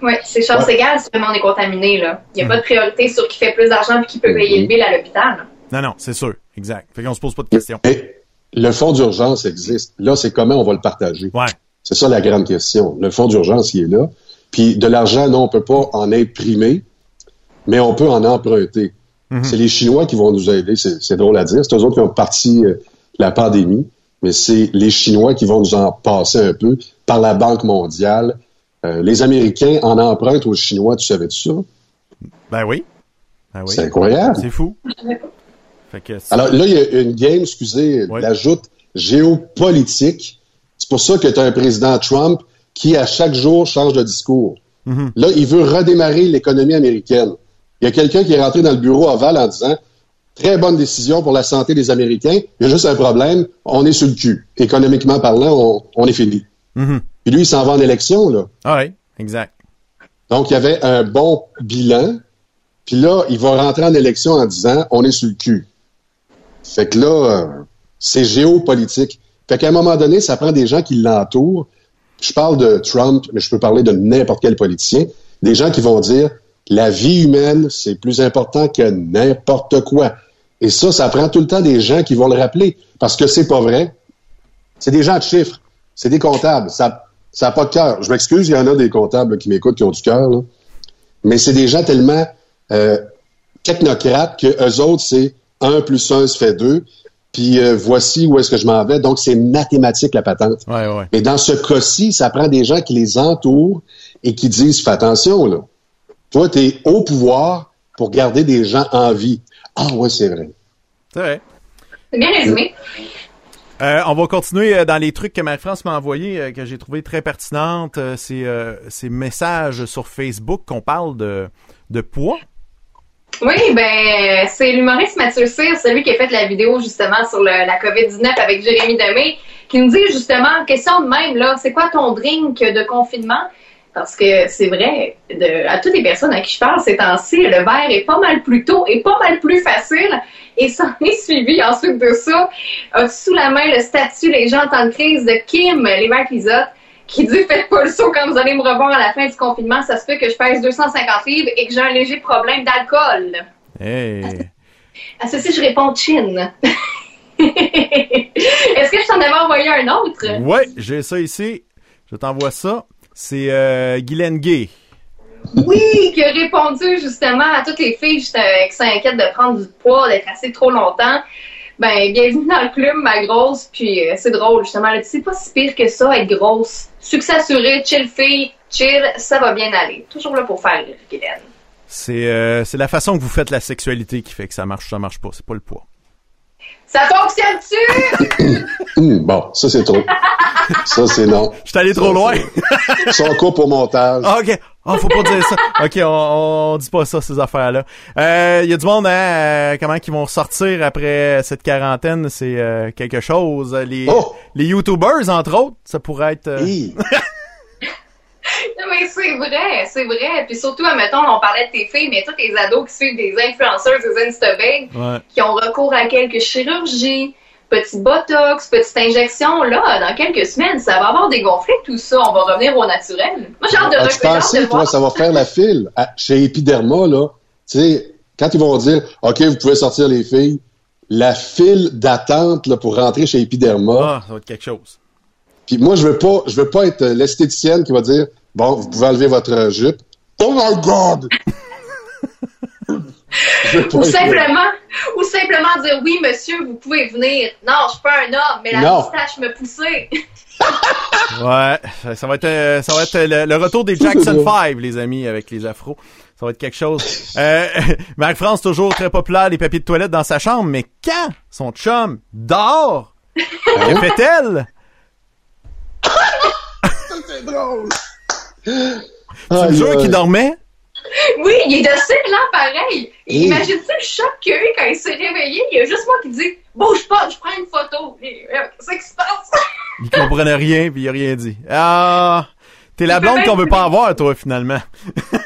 Oui, c'est chance Ouais. égale si le monde est contaminé. là. Il n'y a pas de priorité sur qui fait plus d'argent et qui peut payer le bill à l'hôpital. Non, non, c'est sûr, exact. Fait qu'on se pose pas de questions. mais le fonds d'urgence existe. Là, c'est comment on va le partager. Ouais. C'est ça la grande question. Le fonds d'urgence, il est là. Puis de l'argent, non, on peut pas en imprimer, mais on peut en emprunter. C'est les Chinois qui vont nous aider. C'est c'est drôle à dire. C'est eux autres qui ont parti euh, la pandémie, mais c'est les Chinois qui vont nous en passer un peu par la Banque mondiale. Euh, les Américains en empruntent aux Chinois. Tu savais-tu ça? Ben oui. Ben oui. C'est incroyable. C'est fou. Fait que c'est- Alors là, il y a une game, excusez, Ouais. l'ajoute géopolitique. C'est pour ça que tu as un président Trump qui, à chaque jour, change de discours. Mhm. Là, il veut redémarrer l'économie américaine. Il y a quelqu'un qui est rentré dans le bureau aval en disant Très bonne décision pour la santé des Américains. Il y a juste un problème, on est sur le cul. Économiquement parlant, on, on est fini. Mhm. Puis lui, il s'en va en élection, là. Ah ouais, exact. Donc, il y avait un bon bilan. Puis là, il va rentrer en élection en disant on est sur le cul. Fait que là, euh, c'est géopolitique. Fait qu'à un moment donné, ça prend des gens qui l'entourent. Je parle de Trump, mais je peux parler de n'importe quel politicien. Des gens qui vont dire la vie humaine, c'est plus important que n'importe quoi. Et ça, ça prend tout le temps des gens qui vont le rappeler. Parce que c'est pas vrai. C'est des gens de chiffres. C'est des comptables. Ça ça n'a pas de cœur. Je m'excuse, il y en a des comptables qui m'écoutent qui ont du cœur. là. Mais c'est des gens tellement euh, technocrates que eux autres, c'est 1 plus 1 se fait 2. Puis euh, voici où est-ce que je m'en vais. Donc, c'est mathématique, la patente. Ouais, ouais. Mais dans ce cas-ci, ça prend des gens qui les entourent et qui disent, fais attention, là. Toi, tu es au pouvoir pour garder des gens en vie. Ah ouais, c'est vrai. C'est vrai. C'est bien résumé. Euh, on va continuer euh, dans les trucs que Marie-France m'a envoyés, euh, que j'ai trouvé très pertinentes. Ces messages sur Facebook qu'on parle de, poids. Oui, ben, c'est l'humoriste Mathieu Cyr, celui qui a fait la vidéo justement sur la COVID-19 avec Jérémy Demé, qui nous dit justement, question de même, là, c'est quoi ton drink de confinement? Parce que c'est vrai, de, à toutes les personnes à qui je parle ces temps-ci, le verre est pas mal plus tôt et pas mal plus facile. Et s'en est suivi ensuite de ça, sous la main le statut Les gens en temps de crise de Kim Lévesque-Lisotte, qui dit Faites pas le saut quand vous allez me revoir à la fin du confinement, ça se peut que je pèse 250 livres et que j'ai un léger problème d'alcool? Hey. À ceci, je réponds chin? (laughs) Est-ce que je t'en avais envoyé un autre? Ouais, j'ai ça ici. Je t'envoie ça. C'est euh, Guylaine Gay. Oui, qui a répondu justement à toutes les filles euh, qui s'inquiètent de prendre du poids, d'être assez trop longtemps. Ben, bienvenue dans le club, ma grosse. Puis euh, c'est drôle, justement. Dit, c'est pas si pire que ça, être grosse. Succès assuré, chill fille, chill, ça va bien aller. Toujours là pour faire rire, Guylaine. C'est euh, c'est la façon que vous faites la sexualité qui fait que ça marche ou ça marche pas. C'est pas le poids. Ça fonctionne-tu? (coughs) Hum, bon, ça c'est trop. ça c'est non. (laughs) Je suis allé trop loin. Son coupe au montage. Ah, ok. Ah, faut pas dire ça. Ok, on, on dit pas ça, ces affaires-là. Euh, Il y a du monde, hein, euh, comment qu'ils vont sortir après cette quarantaine, c'est euh, quelque chose. Les, Oh! les YouTubers, entre autres, ça pourrait être... euh, (laughs) Non, mais c'est vrai, c'est vrai. Puis surtout, admettons, on parlait de tes filles, mais tous les ados qui suivent des influenceurs, des Instabag, Ouais. qui ont recours à quelques chirurgies, petit botox, petite injection, là, dans quelques semaines, ça va avoir dégonflé tout ça. On va revenir au naturel. Moi, j'ai hâte de, hâte de pensé, toi, ça va faire la file à- chez Epiderma, là? Tu sais, quand ils vont dire, OK, vous pouvez sortir les filles, la file d'attente, là, pour rentrer chez Epiderma. Ah, ça va être quelque chose. Puis moi, je veux pas, je veux pas être euh, l'esthéticienne qui va dire, bon, vous pouvez enlever votre euh, jupe. Oh my God! (laughs) Ou simplement, ou simplement dire oui, monsieur, vous pouvez venir. Non, je suis pas un homme, mais la Non. moustache me poussait. (laughs) Ouais, ça va être, euh, ça va être le, le retour des Jackson 5, les amis, avec les afros. Ça va être quelque chose. Euh, (laughs) Marie-France, toujours très populaire, les papiers de toilette dans sa chambre, mais quand son chum dort, que fait-elle? C'est drôle! Tu me jures qu'il dormait? Oui, il est docile, là, pareil. Hey. Imagine-tu le choc qu'il a eu quand il s'est réveillé? Il y a juste moi qui dit Bouge pas, je prends une photo. Et, euh, Qu'est-ce qui se passe? (laughs) Il comprenait rien, puis il a rien dit. Ah, t'es la blonde qu'on veut pas avoir, toi, finalement. (laughs)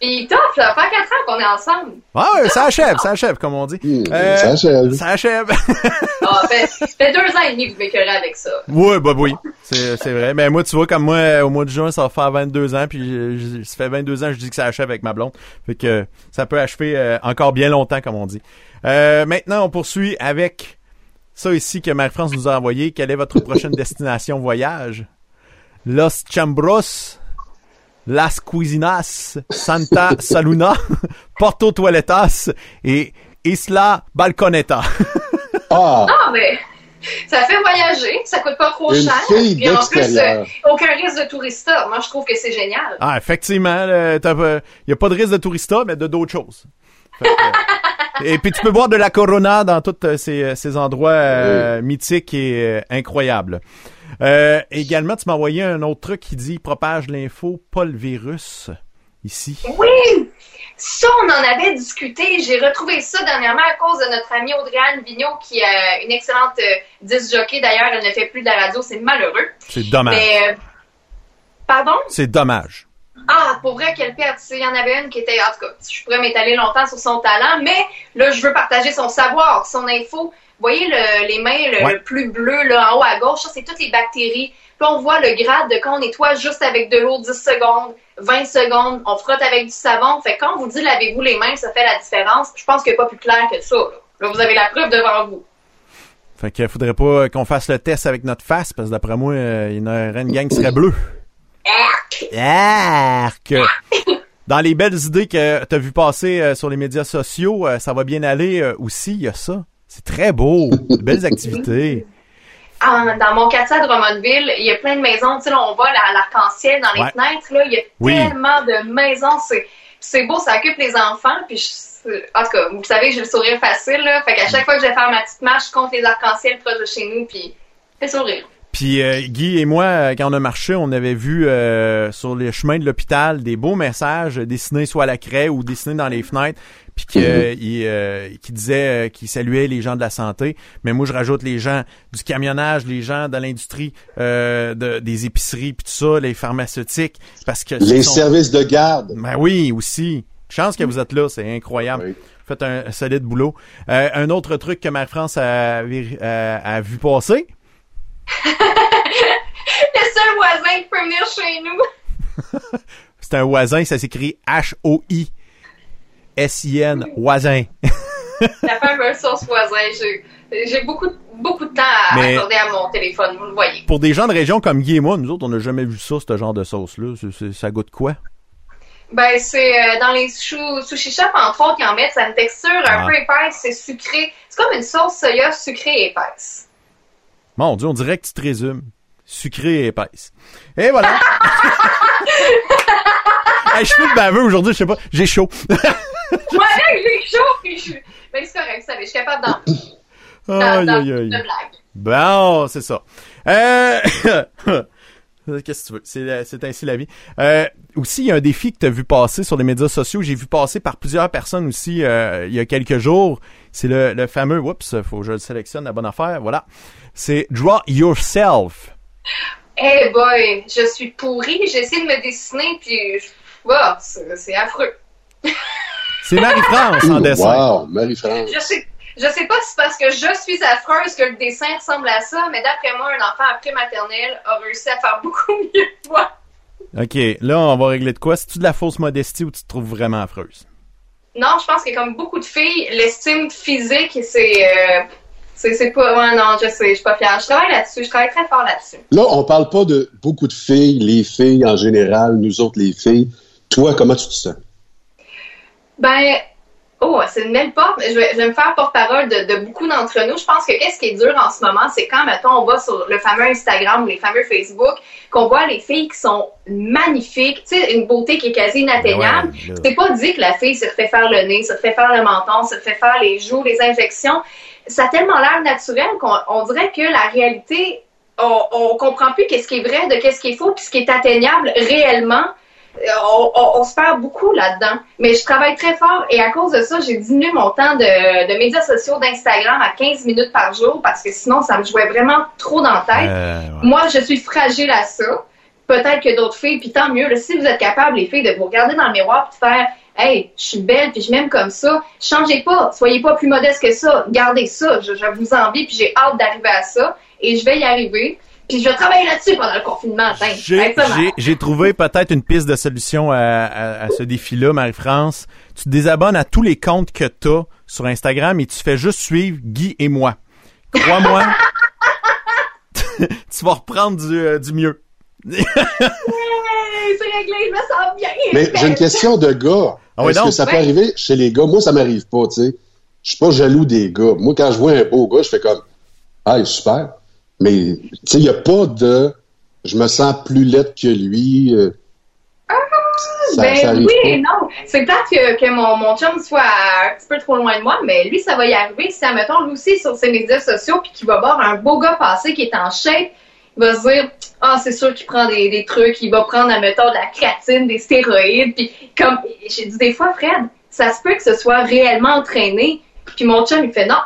Puis top, ça fait 4 ans qu'on est ensemble. Ouais, ça achève, ça achève, comme on dit. Euh, ça achève. Ça achève. Ah, (laughs) fait, fait deux ans et demi que vous m'écœurez avec ça. Ouais, bah oui, c'est c'est vrai. Mais moi, tu vois, comme moi, au mois de juin, ça va faire 22 ans, puis je- je- ça fait 22 ans que je dis que ça achève avec ma blonde. Fait que ça peut achever euh, encore bien longtemps, comme on dit. Euh, maintenant, on poursuit avec ça ici que Marie-France nous a envoyé. Quelle est votre prochaine (laughs) destination voyage? Los Chambros, Las Cuisinas, Santa Saluna, (laughs) Porto Toiletas et Isla Balconeta. Ah! Ah, mais ça fait voyager, ça coûte pas trop Une cher. fille Puis en plus, euh, aucun risque de tourista. Moi, je trouve que c'est génial. Ah, effectivement, il n'y a pas de risque de tourista, mais de d'autres choses. Fait euh, et puis tu peux boire de la Corona dans tous euh, ces, ces endroits euh, mythiques et euh, incroyables. Euh, également, tu m'as envoyé un autre truc qui dit propage l'info, pas le virus. Ici. Oui! Ça, on en avait discuté. J'ai retrouvé ça dernièrement à cause de notre amie Audrey-Anne Vigneault, qui est une excellente euh, disc jockey. D'ailleurs, elle ne fait plus de la radio. C'est malheureux. C'est dommage. Mais, euh, pardon? C'est dommage. Ah, pour vrai, quelle perte. Il y en avait une qui était, en tout cas, je pourrais m'étaler longtemps sur son talent, mais là, je veux partager son savoir, son info. Vous voyez le- les mains le, Ouais. le plus bleu, là, en haut à gauche, ça, c'est toutes les bactéries. Puis on voit le grade de quand on nettoie juste avec de l'eau 10 secondes, 20 secondes, on frotte avec du savon. Fait que quand on vous dit lavez-vous les mains, ça fait la différence. Je pense qu'il n'y a pas plus clair que ça. Là. Là, vous avez la preuve devant vous. Fait qu'il faudrait pas qu'on fasse le test avec notre face, parce que d'après moi, euh, il y en aurait une gang qui serait bleue. Arc! Dans les belles idées que tu as vu passer euh, sur les médias sociaux, euh, ça va bien aller euh, aussi, il y a ça. C'est très beau. (laughs) De belles activités. Ah, dans mon quartier à Drummondville, il y a plein de maisons. Tu sais, là, on voit la- l'arc-en-ciel dans les Ouais. fenêtres. Là, il y a Oui. tellement de maisons. C'est, beau, ça occupe les enfants. Puis, je- en tout cas, vous savez, j'ai le sourire facile. Là, fait qu'à chaque fois que je vais faire ma petite marche, je compte les arcs-en-ciel proches de chez nous. Puis, fait sourire. Puis euh, Guy et moi, euh, quand on a marché, on avait vu euh, sur les chemins de l'hôpital des beaux messages dessinés soit à la craie ou dessinés dans les fenêtres, puis qui, euh, il, euh, qui disait, euh, qui saluait les gens de la santé. Mais moi, je rajoute les gens du camionnage, les gens de l'industrie, euh, de, des épiceries, puis tout ça, les pharmaceutiques, parce que Les sont- services de garde. Ben oui, aussi. Chance que vous êtes là, c'est incroyable. Faites un, solide boulot. Euh, un autre truc que Marie-France a, a- a vu passer. (laughs) Le seul voisin qui peut venir chez nous. (laughs) C'est un voisin, ça s'écrit H-O-I. S-I-N, voisin. (laughs) La fameuse sauce voisin. J'ai- beaucoup, beaucoup de temps à Mais- accorder à mon téléphone, vous le voyez. Pour des gens de région comme Guy et moi, nous autres, on n'a jamais vu ça, ce genre de sauce-là. Ça goûte quoi? Ben, c'est euh, dans les sushi shops, entre autres, ils en mettent. Ça a une texture un Ah. peu épaisse, c'est sucré. C'est comme une sauce soya sucrée et épaisse. Mon Dieu, on dirait que tu te résumes. Sucré et épaisse. Et voilà. (laughs) Hey, je suis plus baveux aujourd'hui, je sais pas. J'ai chaud. (laughs) Moi, là, j'ai chaud, puis (laughs) je suis. Ben, c'est correct, ça va, je suis capable d'en. Aïe, aïe, aïe. blague. Bon, c'est ça. Euh... (laughs) Qu'est-ce que tu veux? C'est, ainsi la vie. Euh, aussi, il y a un défi que tu as vu passer sur les médias sociaux. J'ai vu passer par plusieurs personnes aussi euh, il y a quelques jours. C'est le, le fameux... Oups, faut que je le sélectionne, la bonne affaire. Voilà. C'est Draw Yourself. Eh boy, je suis pourrie, j'ai essayé de me dessiner, puis. Wow, c'est affreux. (laughs) C'est Marie-France en dessin. Wow, Marie-France. Je sais, je sais pas si c'est parce que je suis affreuse que le dessin ressemble à ça, mais d'après moi, un enfant après maternelle a réussi à faire beaucoup mieux que moi. OK, là, on va régler de quoi? C'est-tu de la fausse modestie ou tu te trouves vraiment affreuse? Non, je pense que comme beaucoup de filles, l'estime physique, c'est. euh, c'est c'est pas. Ouais, non, je sais, je suis pas fière. Je travaille là-dessus, je travaille très fort là-dessus. Là, on parle pas de beaucoup de filles, les filles en général, nous autres les filles. Toi, comment tu te sens? Ben, oh, c'est une belle porte. Je vais, je vais me faire porte-parole de, de beaucoup d'entre nous. Je pense que qu'est-ce qui est dur en ce moment, c'est quand, mettons, on va sur le fameux Instagram ou les fameux Facebook, qu'on voit les filles qui sont magnifiques, tu sais, une beauté qui est quasi inatteignable. Ben ouais, là. c'est pas dit que la fille se refait faire le nez, se refait faire le menton, se refait faire les joues, les injections. Ça a tellement l'air naturel qu'on on dirait que la réalité, on, on comprend plus qu'est-ce qui est vrai de qu'est-ce qui est faux, puis ce qui est atteignable réellement. On, on- on se perd beaucoup là-dedans. Mais je travaille très fort et à cause de ça, j'ai diminué mon temps de, de médias sociaux d'Instagram à 15 minutes par jour parce que sinon, ça me jouait vraiment trop dans la tête. Euh, Moi, je suis fragile à ça. Peut-être que d'autres filles, puis tant mieux, là, si vous êtes capable, les filles, de vous regarder dans le miroir et de faire Hey, je suis belle, puis je m'aime comme ça. Changez pas, soyez pas plus modeste que ça. Gardez ça. Je, je vous envie, puis j'ai hâte d'arriver à ça. Et je vais y arriver. Puis je vais travailler là-dessus pendant le confinement. J'ai, trouvé peut-être une piste de solution à, à- à ce défi-là, Marie-France. Tu te désabonnes à tous les comptes que tu as sur Instagram et tu fais juste suivre Guy et moi. Crois-moi, (laughs) tu vas reprendre du, euh, du mieux. Hey, c'est réglé, je me sens bien. Mais j'ai une question de gars. Ah Est-ce que ça peut Ouais. arriver chez les gars? Moi, ça m'arrive pas, tu sais. Je suis pas jaloux des gars. Moi, quand je vois un beau gars, je fais comme, ah, super. Mais, tu sais, il y a pas de, je me sens plus laide que lui. euh, ça, ben ça arrive oui pas. et non. C'est peut-être que, que mon, mon chum soit un petit peu trop loin de moi, mais lui, ça va y arriver. Si, admettons, lui aussi, sur ses médias sociaux, puis qu'il va voir un beau gars passer qui est en shape, il va se dire, ah, c'est sûr qu'il prend des, des trucs, il va prendre, admettons, de la créatine, des stéroïdes, puis comme, j'ai dit des fois, Fred, ça se peut que ce soit réellement entraîné. Puis mon chum, il fait non.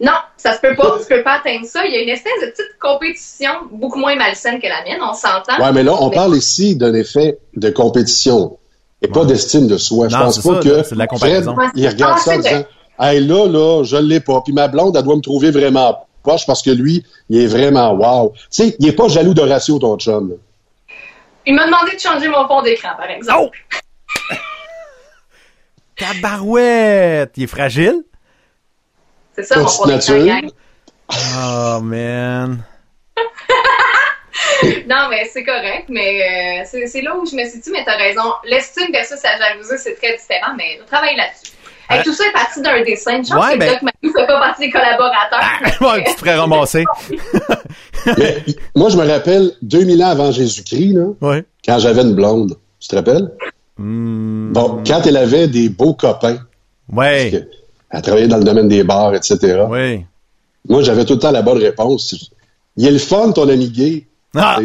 Non, ça se peut pas, tu peux pas atteindre ça. Il y a une espèce de petite compétition beaucoup moins malsaine que la mienne, on s'entend. Ouais, mais là, on parle ici d'un effet de compétition et pas d'estime de soi. Je Non, pense pas ça, que c'est de la Fred, il regarde Ah, ça en disant, hey, là, là, je l'ai pas. Puis ma blonde, elle doit me trouver vraiment poche parce que lui, il est vraiment wow. Tu sais, il est pas jaloux d'Horatio, ton chum. là. Il m'a demandé de changer mon fond d'écran, par exemple. (laughs) Tabarouette! Il est fragile? C'est ça, mon Petite d'écran, nature. Oh, man. (laughs) Non, mais c'est correct, mais euh, c'est là où je me suis dit, mais t'as raison. L'estime versus la jalousie, c'est très différent, mais je travaille là-dessus. Hey, tout ça est parti d'un dessin. Une chance Ouais, que ben- Doc Manu fait pas partie des collaborateurs. (laughs) Ouais, tu te ferais ramasser. (laughs) Mais moi, je me rappelle 2000 ans avant Jésus-Christ, là, Ouais. quand j'avais une blonde. Tu te rappelles? Hmm. Bon, quand elle avait des beaux copains, Ouais. parce que elle travaillait dans le domaine des bars, etc. Oui. Moi, j'avais tout le temps la bonne réponse. il est le fun, ton ami gay. Ah!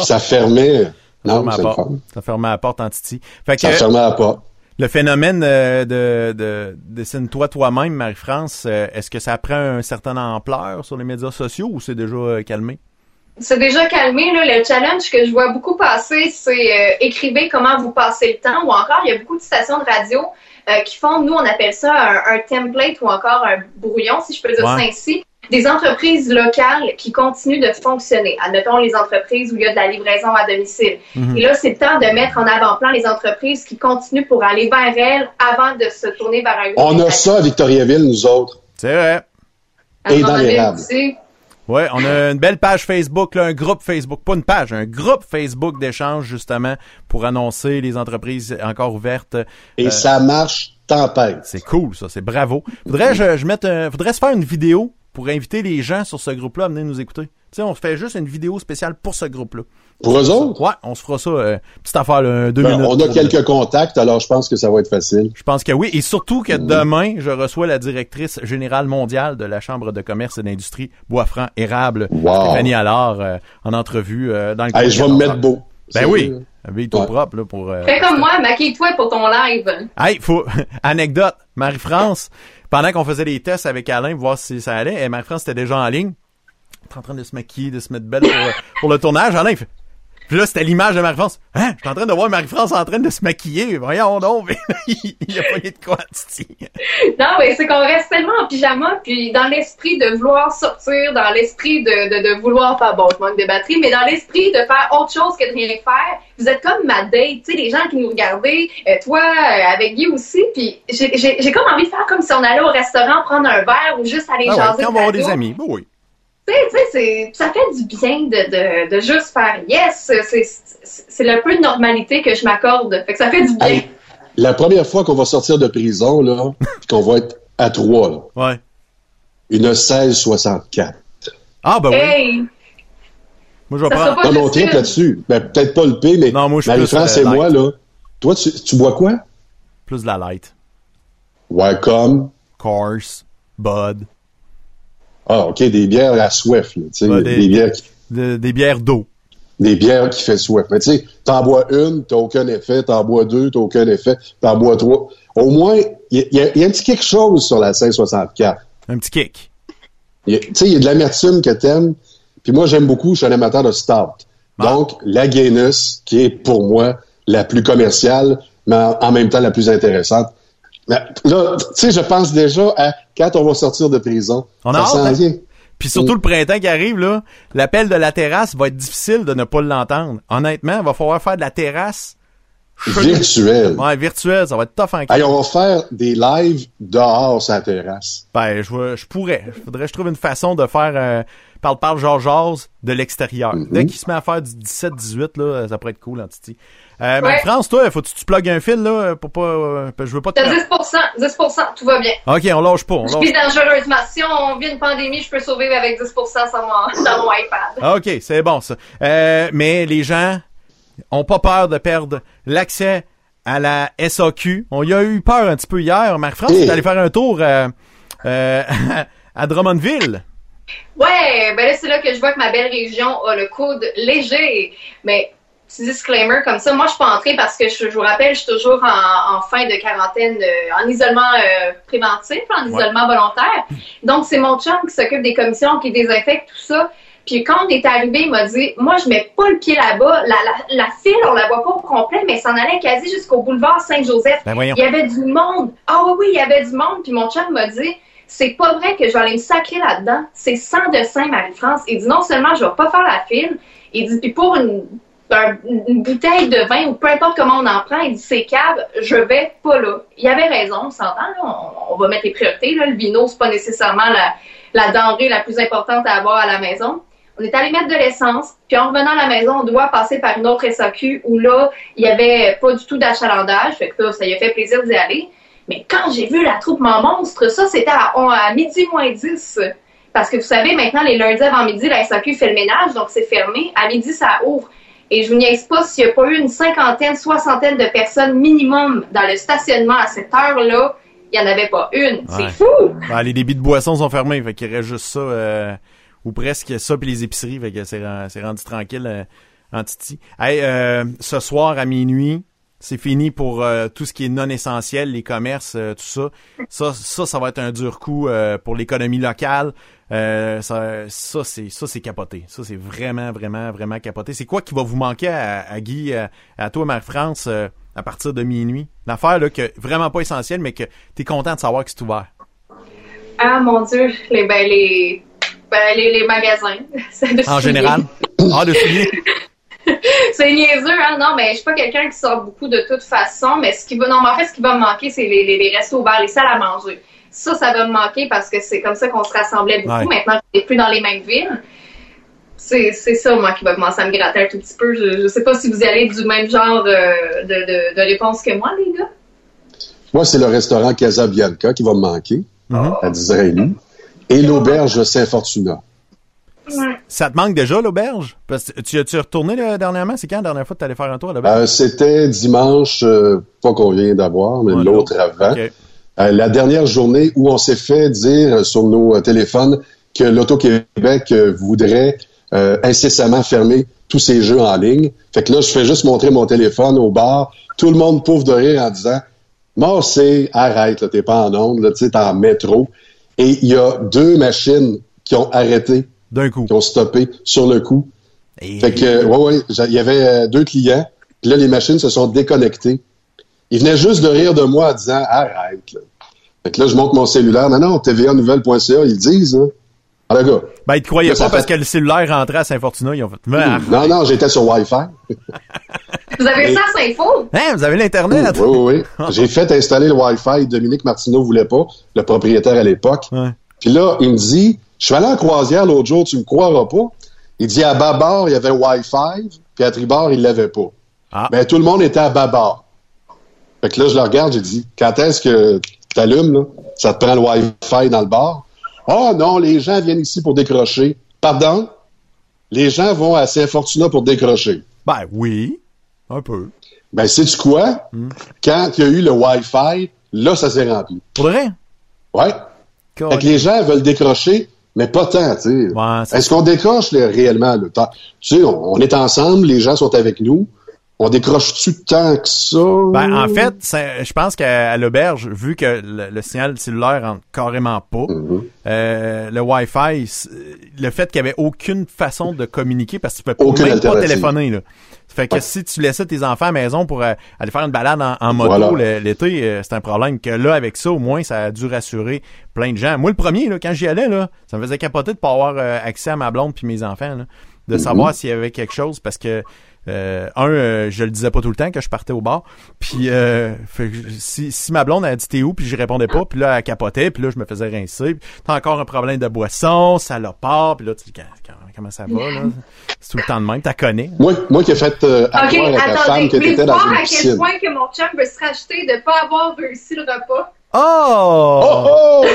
Ça fermait. (laughs) Non, ferme c'est la le porte. fun. Ça fermait la porte en titi. Fait que, Ça fermait la porte. le phénomène euh, de, de dessine-toi toi-même, Marie-France, euh, est-ce que ça prend un certain ampleur sur les médias sociaux ou c'est déjà euh, calmé? C'est déjà calmé. Là. Le challenge que je vois beaucoup passer, c'est euh, écrivez comment vous passez le temps. Ou encore, il y a beaucoup de stations de radio euh, qui font, nous, on appelle ça un, un template ou encore un brouillon, si je peux dire Ouais. ça ainsi. Des entreprises locales qui continuent de fonctionner. Admettons les entreprises où il y a de la livraison à domicile. Mhm. Et là, c'est le temps de mettre en avant-plan les entreprises qui continuent pour aller vers elles avant de se tourner vers un On a ça à Victoriaville, nous autres. C'est vrai. Et dans l'érable. Ouais, on a une belle page Facebook, là, un groupe Facebook, pas une page, un groupe Facebook d'échange justement pour annoncer les entreprises encore ouvertes. Et Euh, ça marche tempête. C'est cool, ça, c'est bravo. Faudrait je, je mette, un- faudrait se faire une vidéo pour inviter les gens sur ce groupe-là à venir nous écouter. Tu sais, on fait juste une vidéo spéciale pour ce groupe-là. Pour eux autres? Ouais, on se fera ça, euh, petite affaire, là, deux Ben, minutes. on a quelques minutes. contacts, alors je pense que ça va être facile. Je pense que oui, et surtout que demain, je reçois la directrice générale mondiale de la Chambre de commerce et d'industrie Bois-Franc Érable, Wow. Stéphanie Allard, euh, en entrevue euh, dans le Hey, je vais me mettre beau. Ben oui, habille-toi propre là, pour... euh, Fais comme moi, maquille-toi pour ton live. Hey, faut (laughs) anecdote. Marie-France, pendant qu'on faisait les tests avec Alain pour voir si ça allait, et Marie-France était déjà en ligne? En train de se maquiller, de se mettre belle pour, euh, pour le tournage. Alain il fait puis là, c'était l'image de Marie-France. Hein? Je suis en train de voir Marie-France en train de se maquiller. Voyons donc. il a pas de quoi. Non, mais c'est qu'on reste tellement en pyjama, puis dans l'esprit de vouloir sortir, dans l'esprit de, de, de vouloir faire, bon, je manque de batterie, mais dans l'esprit de faire autre chose que de rien faire. Vous êtes comme ma date, tu sais, les gens qui nous regardaient, euh, toi, euh, avec Guy aussi, puis j'ai comme envie de faire comme si on allait au restaurant prendre un verre ou juste aller Ah ouais, jaser. quand on va avoir des amis. Bon, oui. Tu sais, tu sais, c'est- ça fait du bien de, de, de juste faire yes. C'est- C'est c'est le peu de normalité que je m'accorde. Fait que ça fait du bien. Hey, la première fois qu'on va sortir de prison, là, qu'on va être à trois, là, Ouais. une 1664. Ah, ben oui. Hey! Moi, je vais prendre. Non, mais on tripe facile. là-dessus. Ben, peut-être pas le P, mais Non, moi, je suis Marie-France plus, et moi, là. Toi, tu, tu bois quoi? Plus de la light. Comme? Course. Bud. Ah, OK, des bières à soif, là. Tu sais, des, des- bières qui, de- des bières d'eau. des bières qui fait soif. Mais tu sais, t'en bois une, t'as aucun effet. T'en bois deux, t'as aucun effet. T'en bois trois. Au moins, il y, a- y y un petit quelque chose sur la 1664. Un petit kick. Tu sais, il y a de l'amertume que t'aimes. Puis moi, j'aime beaucoup, je suis un amateur de stout. Donc, la Guinness, qui est pour moi la plus commerciale, mais en même temps la plus intéressante. Mais là, tu sais, je pense déjà à quand on va sortir de prison. On a Ça hâte, hein? Puis surtout le printemps qui arrive, là, l'appel de la terrasse va être difficile de ne pas l'entendre. Honnêtement, il va falloir faire de la terrasse Virtuel. Ouais, virtuelle, ça va être tough en Hey, on va faire des lives dehors sur la terrasse. Ben, je, je pourrais. Faudrait que je trouve une façon de faire euh, parle-parle Georges de l'extérieur. Mm-hmm. Dès qu'il se met à faire du 17-18, là, ça pourrait être cool en Titi. Euh, Ouais. France, toi, faut que tu plugues un fil, là, pour pas... euh, je veux pas te... T'as 10% 10% tout va bien. Ok, on lâche pas, on Je vis dangereusement. Si on vit une pandémie, je peux survivre avec 10 sur mon, (laughs) dans mon iPad. Ah, OK, c'est bon ça. Euh, mais les gens ont pas peur de perdre l'accès à la SAQ. On y a eu peur un petit peu hier. Marc-France Hey. est allé faire un tour euh, euh, (laughs) à Drummondville. Ouais, ben là, c'est là que je vois que ma belle région a le coude léger. Mais, petit disclaimer comme ça, moi, je suis pas entrée parce que, je, je vous rappelle, je suis toujours en, en fin de quarantaine, euh, en isolement euh, préventif, en Ouais. isolement volontaire. Donc, c'est mon chum qui s'occupe des commissions, qui désinfecte tout ça. Puis quand on est arrivé, il m'a dit, moi, je mets pas le pied là-bas. La, la, la file, on la voit pas au complet, mais ça en allait quasi jusqu'au boulevard Saint-Joseph. Ben il y avait du monde. Ah oui, oui, il y avait du monde. Puis mon chum m'a dit, c'est pas vrai que je vais aller me sacrer là-dedans. C'est sans dessin, Marie-France. Il dit, non seulement je vais pas faire la file, il dit, puis pour une, un- une bouteille de vin ou peu importe comment on en prend, il dit, c'est cave, je vais pas là. Il avait raison, on s'entend, là, on, va mettre les priorités. Là. Le vino, c'est pas nécessairement la, la denrée la plus importante à avoir à la maison. On est allé mettre de l'essence, puis en revenant à la maison, on doit passer par une autre SAQ où là, il y avait pas du tout d'achalandage, fait que là, ça lui a fait plaisir d'y aller. Mais quand j'ai vu la troupe en monstre, ça, c'était à, à midi moins 10. Parce que vous savez, maintenant, les lundis avant midi, la SAQ fait le ménage, donc c'est fermé. À midi, ça ouvre. Et je vous niaise pas s'il n'y a pas eu une cinquantaine, soixantaine de personnes minimum dans le stationnement à cette heure-là, il n'y en avait pas une. Ouais. C'est fou! Ben, les débits de boissons sont fermés, fait qu'il reste juste ça euh, ou presque ça puis les épiceries, fait que c'est rendu tranquille euh, en Titi. Hey, euh, ce soir à minuit, c'est fini pour euh, tout ce qui est non essentiel, les commerces, euh, tout ça. Ça, ça, ça va être un dur coup euh, pour l'économie locale. Ça, ça c'est ça c'est capoté. Ça c'est vraiment vraiment vraiment capoté. C'est quoi qui va vous manquer à, à Guy, à, à toi Marie-France à partir de minuit? L'affaire là que vraiment pas essentielle mais que t'es content de savoir que c'est ouvert. Ah mon Dieu, les, ben, les, ben, les, les magasins. (laughs) En général? (laughs) Ah de souliers. (laughs) c'est niaiseux, hein? Non, mais je suis pas quelqu'un qui sort beaucoup de toute façon, mais ce qui va, non, mais en fait, ce qui va me manquer, c'est les, les, les restos ouverts, les salles à manger. Ça, ça va me manquer parce que c'est comme ça qu'on se rassemblait beaucoup. Ouais. Maintenant, je suis plus dans les mêmes villes. C'est, c'est ça, moi, qui va commencer à me gratter un tout petit peu. Je, je sais pas si vous allez du même genre euh, de, de, de réponse que moi, les gars. Moi, c'est le restaurant Casabianca qui va me manquer à 10h30 et l'auberge Saint-Fortuna. Ça te manque déjà l'auberge? Parce que tu tu es retourné là, dernièrement, c'est quand la dernière fois que tu allais faire un tour à l'auberge? Euh, C'était dimanche, euh, pas qu'on vient d'avoir, mais Ouais, l'autre avant. Euh, la dernière journée où on s'est fait dire sur nos téléphones que l'Auto-Québec voudrait incessamment fermer tous ces jeux en ligne. Fait que là, je fais juste montrer mon téléphone au bar. Tout le monde pouffe de rire en disant Mort, c'est arrête, là, t'es pas en onde, là, tu sais, t'es en métro. Et il y a deux machines qui ont arrêté. D'un coup. Qui ont stoppé sur le coup. Fait que, euh, ouais, ouais, il y avait euh, deux clients. Puis là, les machines se sont déconnectées. Ils venaient juste de rire de moi en disant arrête. Là. Fait que là, je montre mon cellulaire. Non, non, tvanouvelle.ca, ils le disent. Là. Ah, le gars. Ben, ils te croyaient Là, pas parce fait- que le cellulaire rentrait à Saint-Fortuna, ils ont fait. Ah, Non, non, j'étais sur Wi-Fi. (laughs) Vous avez Et- ça à Saint-Faux? Hein, vous avez l'Internet? Oui, oui, oui. (laughs) J'ai fait installer le Wi-Fi. Dominique Martineau voulait pas, le propriétaire à l'époque. Puis là, il me dit, je suis allé en croisière l'autre jour, tu me croiras pas. Il dit, à bâbord, il y avait Wi-Fi, puis à tribord, il l'avait pas. Ben, tout le monde était à bâbord. Fait que là, je le regarde, j'ai dit, quand est-ce que tu allumes, là? Ça te prend le Wi-Fi dans le bar? Oh non, les gens viennent ici pour décrocher. Pardon? Les gens vont à Saint-Fortuna pour décrocher. Ben oui, un peu. Ben, sais-tu quoi? Quand il y a eu le Wi-Fi, là, ça s'est rempli. Pour vrai? Ouais. Fait que les gens veulent décrocher, mais pas tant, tu sais. Est-ce qu'on décroche là, réellement? Là? Tant- Tu sais, on, on est ensemble, les gens sont avec nous. On décroche-tu tant que ça? Ben, en fait, je pense qu'à l'auberge, vu que le, le signal cellulaire rentre carrément pas, Mm-hmm. euh, le Wi-Fi, le fait qu'il y avait aucune façon de communiquer, parce que tu peux pas, Aucune même pas téléphoner, là. Fait que si tu laissais tes enfants à la maison pour euh, aller faire une balade en, en moto Voilà. l'été, euh, c'est un problème. Que là, avec ça, au moins, ça a dû rassurer plein de gens. Moi, le premier, là, quand j'y allais, là, ça me faisait capoter de pas avoir euh, accès à ma blonde puis mes enfants, là, de Mhm. savoir s'il y avait quelque chose, parce que euh, un, euh, je le disais pas tout le temps que je partais au bar. Puis euh, fait si, si ma blonde a dit t'es où, puis je répondais pas, puis là elle capotait, puis là je me faisais rincer. Puis T'as encore un problème de boisson, ça l'a pas, puis là tu dis comment ça va là? C'est tout le temps de même, t'as connais. Moi, moi qui ai fait euh, OK, accroire à ta femme attendez. que t'étais dans voir une à quel point que mon chum veut se racheter de pas avoir réussi le repas? Oh! Oh, oh!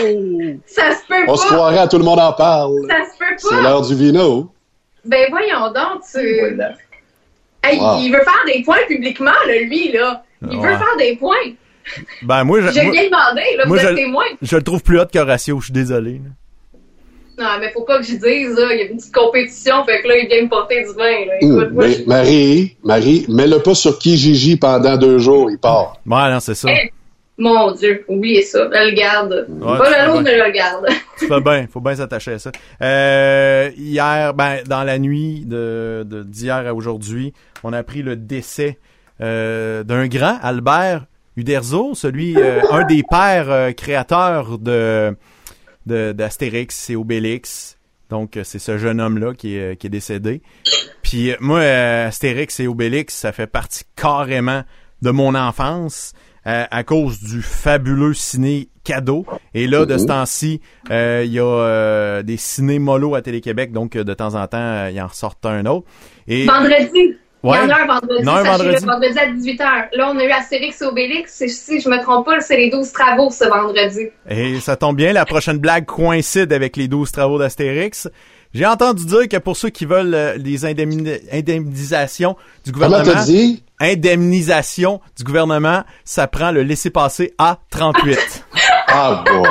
Ça se peut On se pas! croirait à tout le monde en parle. Ça se peut C'est pas! l'heure du vino. Ben voyons donc, tu... Hey, Wow. Il veut faire des points publiquement, là, lui, là. Il Ouais. veut faire des points. Ben moi, je, J'ai bien demandé, là, moi, vous je, êtes témoin. je le trouve plus hot qu'Horatio, je suis désolé. là. Non, mais faut pas que je dise, là, il y a une petite compétition, fait que là, il vient me porter du vin, là. Écoute, moi, mais Marie, Marie, mets-le pas sur Kijiji pendant deux jours, il part. Ouais, non, c'est ça. je- Mon Dieu, oubliez ça, je le garde. Ouais, pas le l'autre, mais je le garde. (laughs) Fais bien, faut bien s'attacher à ça. Euh, hier, ben, dans la nuit de d'hier à aujourd'hui, on a appris le décès euh, d'un grand, Albert Uderzo, celui, euh, (laughs) un des pères euh, créateurs de d'Astérix et Obélix. Donc, c'est ce jeune homme-là qui est, qui est décédé. Puis moi, Astérix et Obélix, ça fait partie carrément de mon enfance euh, à cause du fabuleux ciné cadeau. Et là, de ce Mhm. temps-ci, euh, il y a euh, des ciné mollo à Télé-Québec, donc de temps en temps, euh, il en sort un autre. Et Vendredi. Ouais. Il y en a un vendredi, Non, un vendredi. vendredi à 18h. Là, on a eu Astérix et Obélix. Si- Si je me trompe pas, c'est les 12 travaux ce vendredi. Et ça tombe bien, la prochaine blague coïncide avec les 12 travaux d'Astérix. J'ai entendu dire que pour ceux qui veulent euh, les indemni- indemnisations du Comment gouvernement, t'as dit? indemnisation du gouvernement, ça prend le laisser-passer à 38. Ah, boy.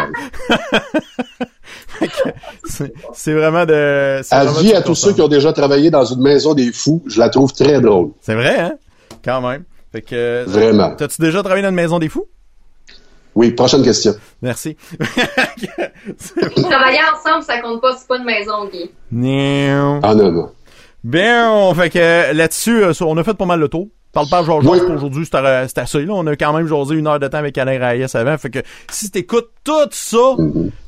c'est vraiment de... Avis à tous ceux qui ont déjà travaillé dans une maison des fous, je la trouve très drôle. C'est vrai, hein? Quand même. Fait que... Vraiment. T'as-tu déjà travaillé dans une maison des fous? Oui, prochaine question. Merci. (laughs) Travailler ensemble, ça compte pas, c'est pas une maison, Guy. Non. Ah non, non. Bien, fait que euh, là-dessus, euh, on a fait pas mal le tour. Parle pas Georges pour aujourd'hui, c'était c'était assez. Là, on a quand même jasé une heure de temps avec Alain Reyes avant. Fait que si t'écoutes tout ça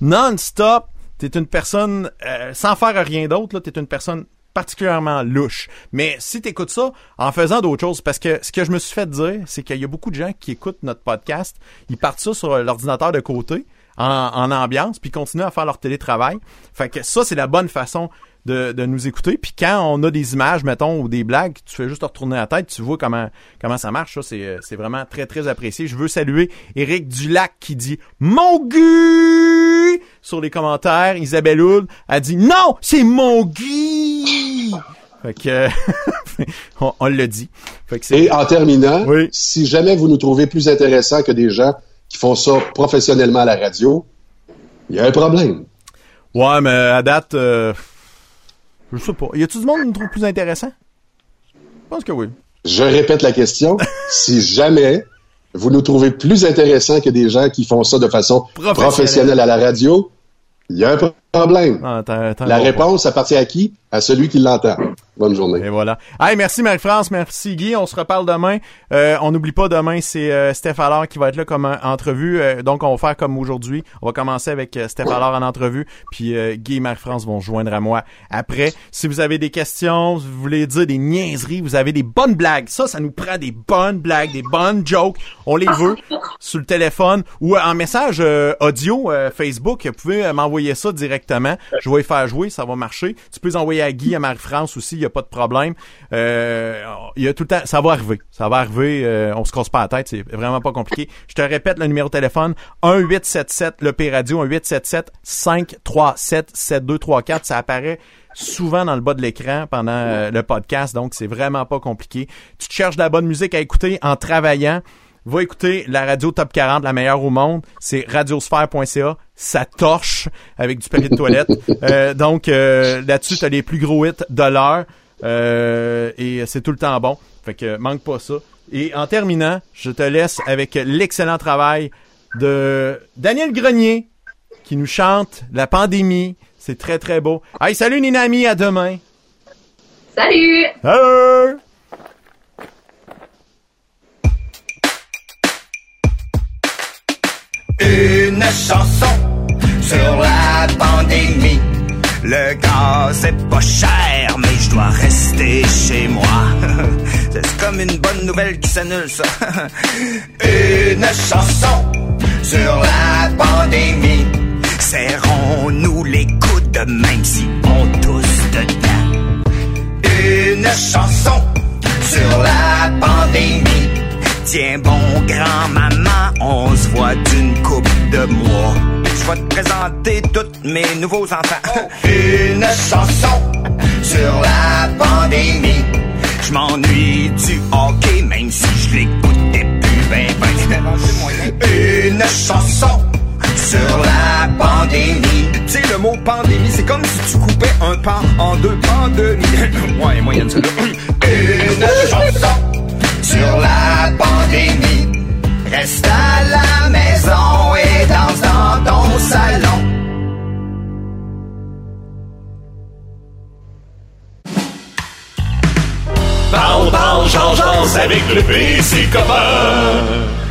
non-stop, t'es une personne euh, sans faire rien d'autre. Là, t'es une personne particulièrement louche. Mais si t'écoutes ça en faisant d'autres choses, parce que ce que je me suis fait dire, c'est qu'il y a beaucoup de gens qui écoutent notre podcast, ils partent ça sur l'ordinateur de côté, en, en ambiance, puis continuent à faire leur télétravail. Fait que ça, c'est la bonne façon de, de nous écouter. Puis quand on a des images, mettons, ou des blagues, tu fais juste te retourner la tête, tu vois comment comment ça marche. Ça, c'est, euh, c'est vraiment très, très apprécié. Je veux saluer Éric Dulac qui dit « Mon Guy! » sur les commentaires. Isabelle Hould a dit « Non, c'est mon Guy! » Fait que, euh, (laughs) on, on l'a dit. Fait que c'est- Et en terminant, si jamais vous nous trouvez plus intéressants que des gens qui font ça professionnellement à la radio, il y a un problème. Ouais, mais à date, euh, je sais pas. Y a-tu du monde qui nous trouve plus intéressant? Je pense que oui. Je répète la question. si jamais vous nous trouvez plus intéressants que des gens qui font ça de façon Professionnelle. professionnelle à la radio, il y a un problème. Ah, La réponse appartient à qui? À celui qui l'entend. Bonne journée. Et voilà. Hey, merci Marie-France, merci Guy. On se reparle demain. Euh, on n'oublie pas, demain, c'est euh, Steph Allard qui va être là comme euh, entrevue. Euh, donc, on va faire comme aujourd'hui. On va commencer avec euh, Steph Allard en entrevue. Puis euh, Guy et Marie-France vont se joindre à moi après. Si vous avez des questions, si vous voulez dire des niaiseries, vous avez des bonnes blagues. Ça, ça nous prend des bonnes blagues, des bonnes jokes. On les veut (laughs) sur le téléphone ou en message euh, audio euh, Facebook. Vous pouvez euh, m'envoyer ça directement. Je vais y faire jouer, ça va marcher. Tu peux les envoyer à Guy, à Marie-France aussi, n'y a pas de problème. Euh, tout le temps, ça va arriver. Ça va arriver, euh, on se casse pas la tête, c'est vraiment pas compliqué. Je te répète le numéro de téléphone 1877 le P radio 1877 537 7234, ça apparaît souvent dans le bas de l'écran pendant euh, le podcast, donc c'est vraiment pas compliqué. Tu te cherches de la bonne musique à écouter en travaillant, va écouter la radio Top 40, la meilleure au monde. C'est radiosphère.ca. Ça torche avec du papier de toilette. (laughs) Euh, donc euh, là-dessus, tu as les plus gros hits de l'heure. Euh, et c'est tout le temps bon. Fait que manque pas ça. Et en terminant, je te laisse avec l'excellent travail de Daniel Grenier qui nous chante La pandémie. C'est très très beau. Hey, salut Ninami, à demain. Salut! Salut! Une chanson sur la pandémie. Le gaz est pas cher, mais je dois rester chez moi. (laughs) C'est comme une bonne nouvelle qui s'annule, ça. (laughs) Une chanson sur la pandémie. Serrons-nous les coudes, même si on tousse dedans. Une chanson sur la pandémie. Tiens bon grand-maman, on se voit d'une coupe de mois. Je vais te présenter tous mes nouveaux enfants. Une chanson sur la pandémie. Je m'ennuie du hockey, même si je l'écoutais plus ben ben. Une chanson sur la pandémie. Tu sais, le mot pandémie, c'est comme si tu coupais un pan en deux pandémies. (laughs) ouais, moyenne celle (clears throat) Une chanson sur la pandémie. Reste à la maison et danse dans ton salon. Parle, parle, change, avec le PC copain.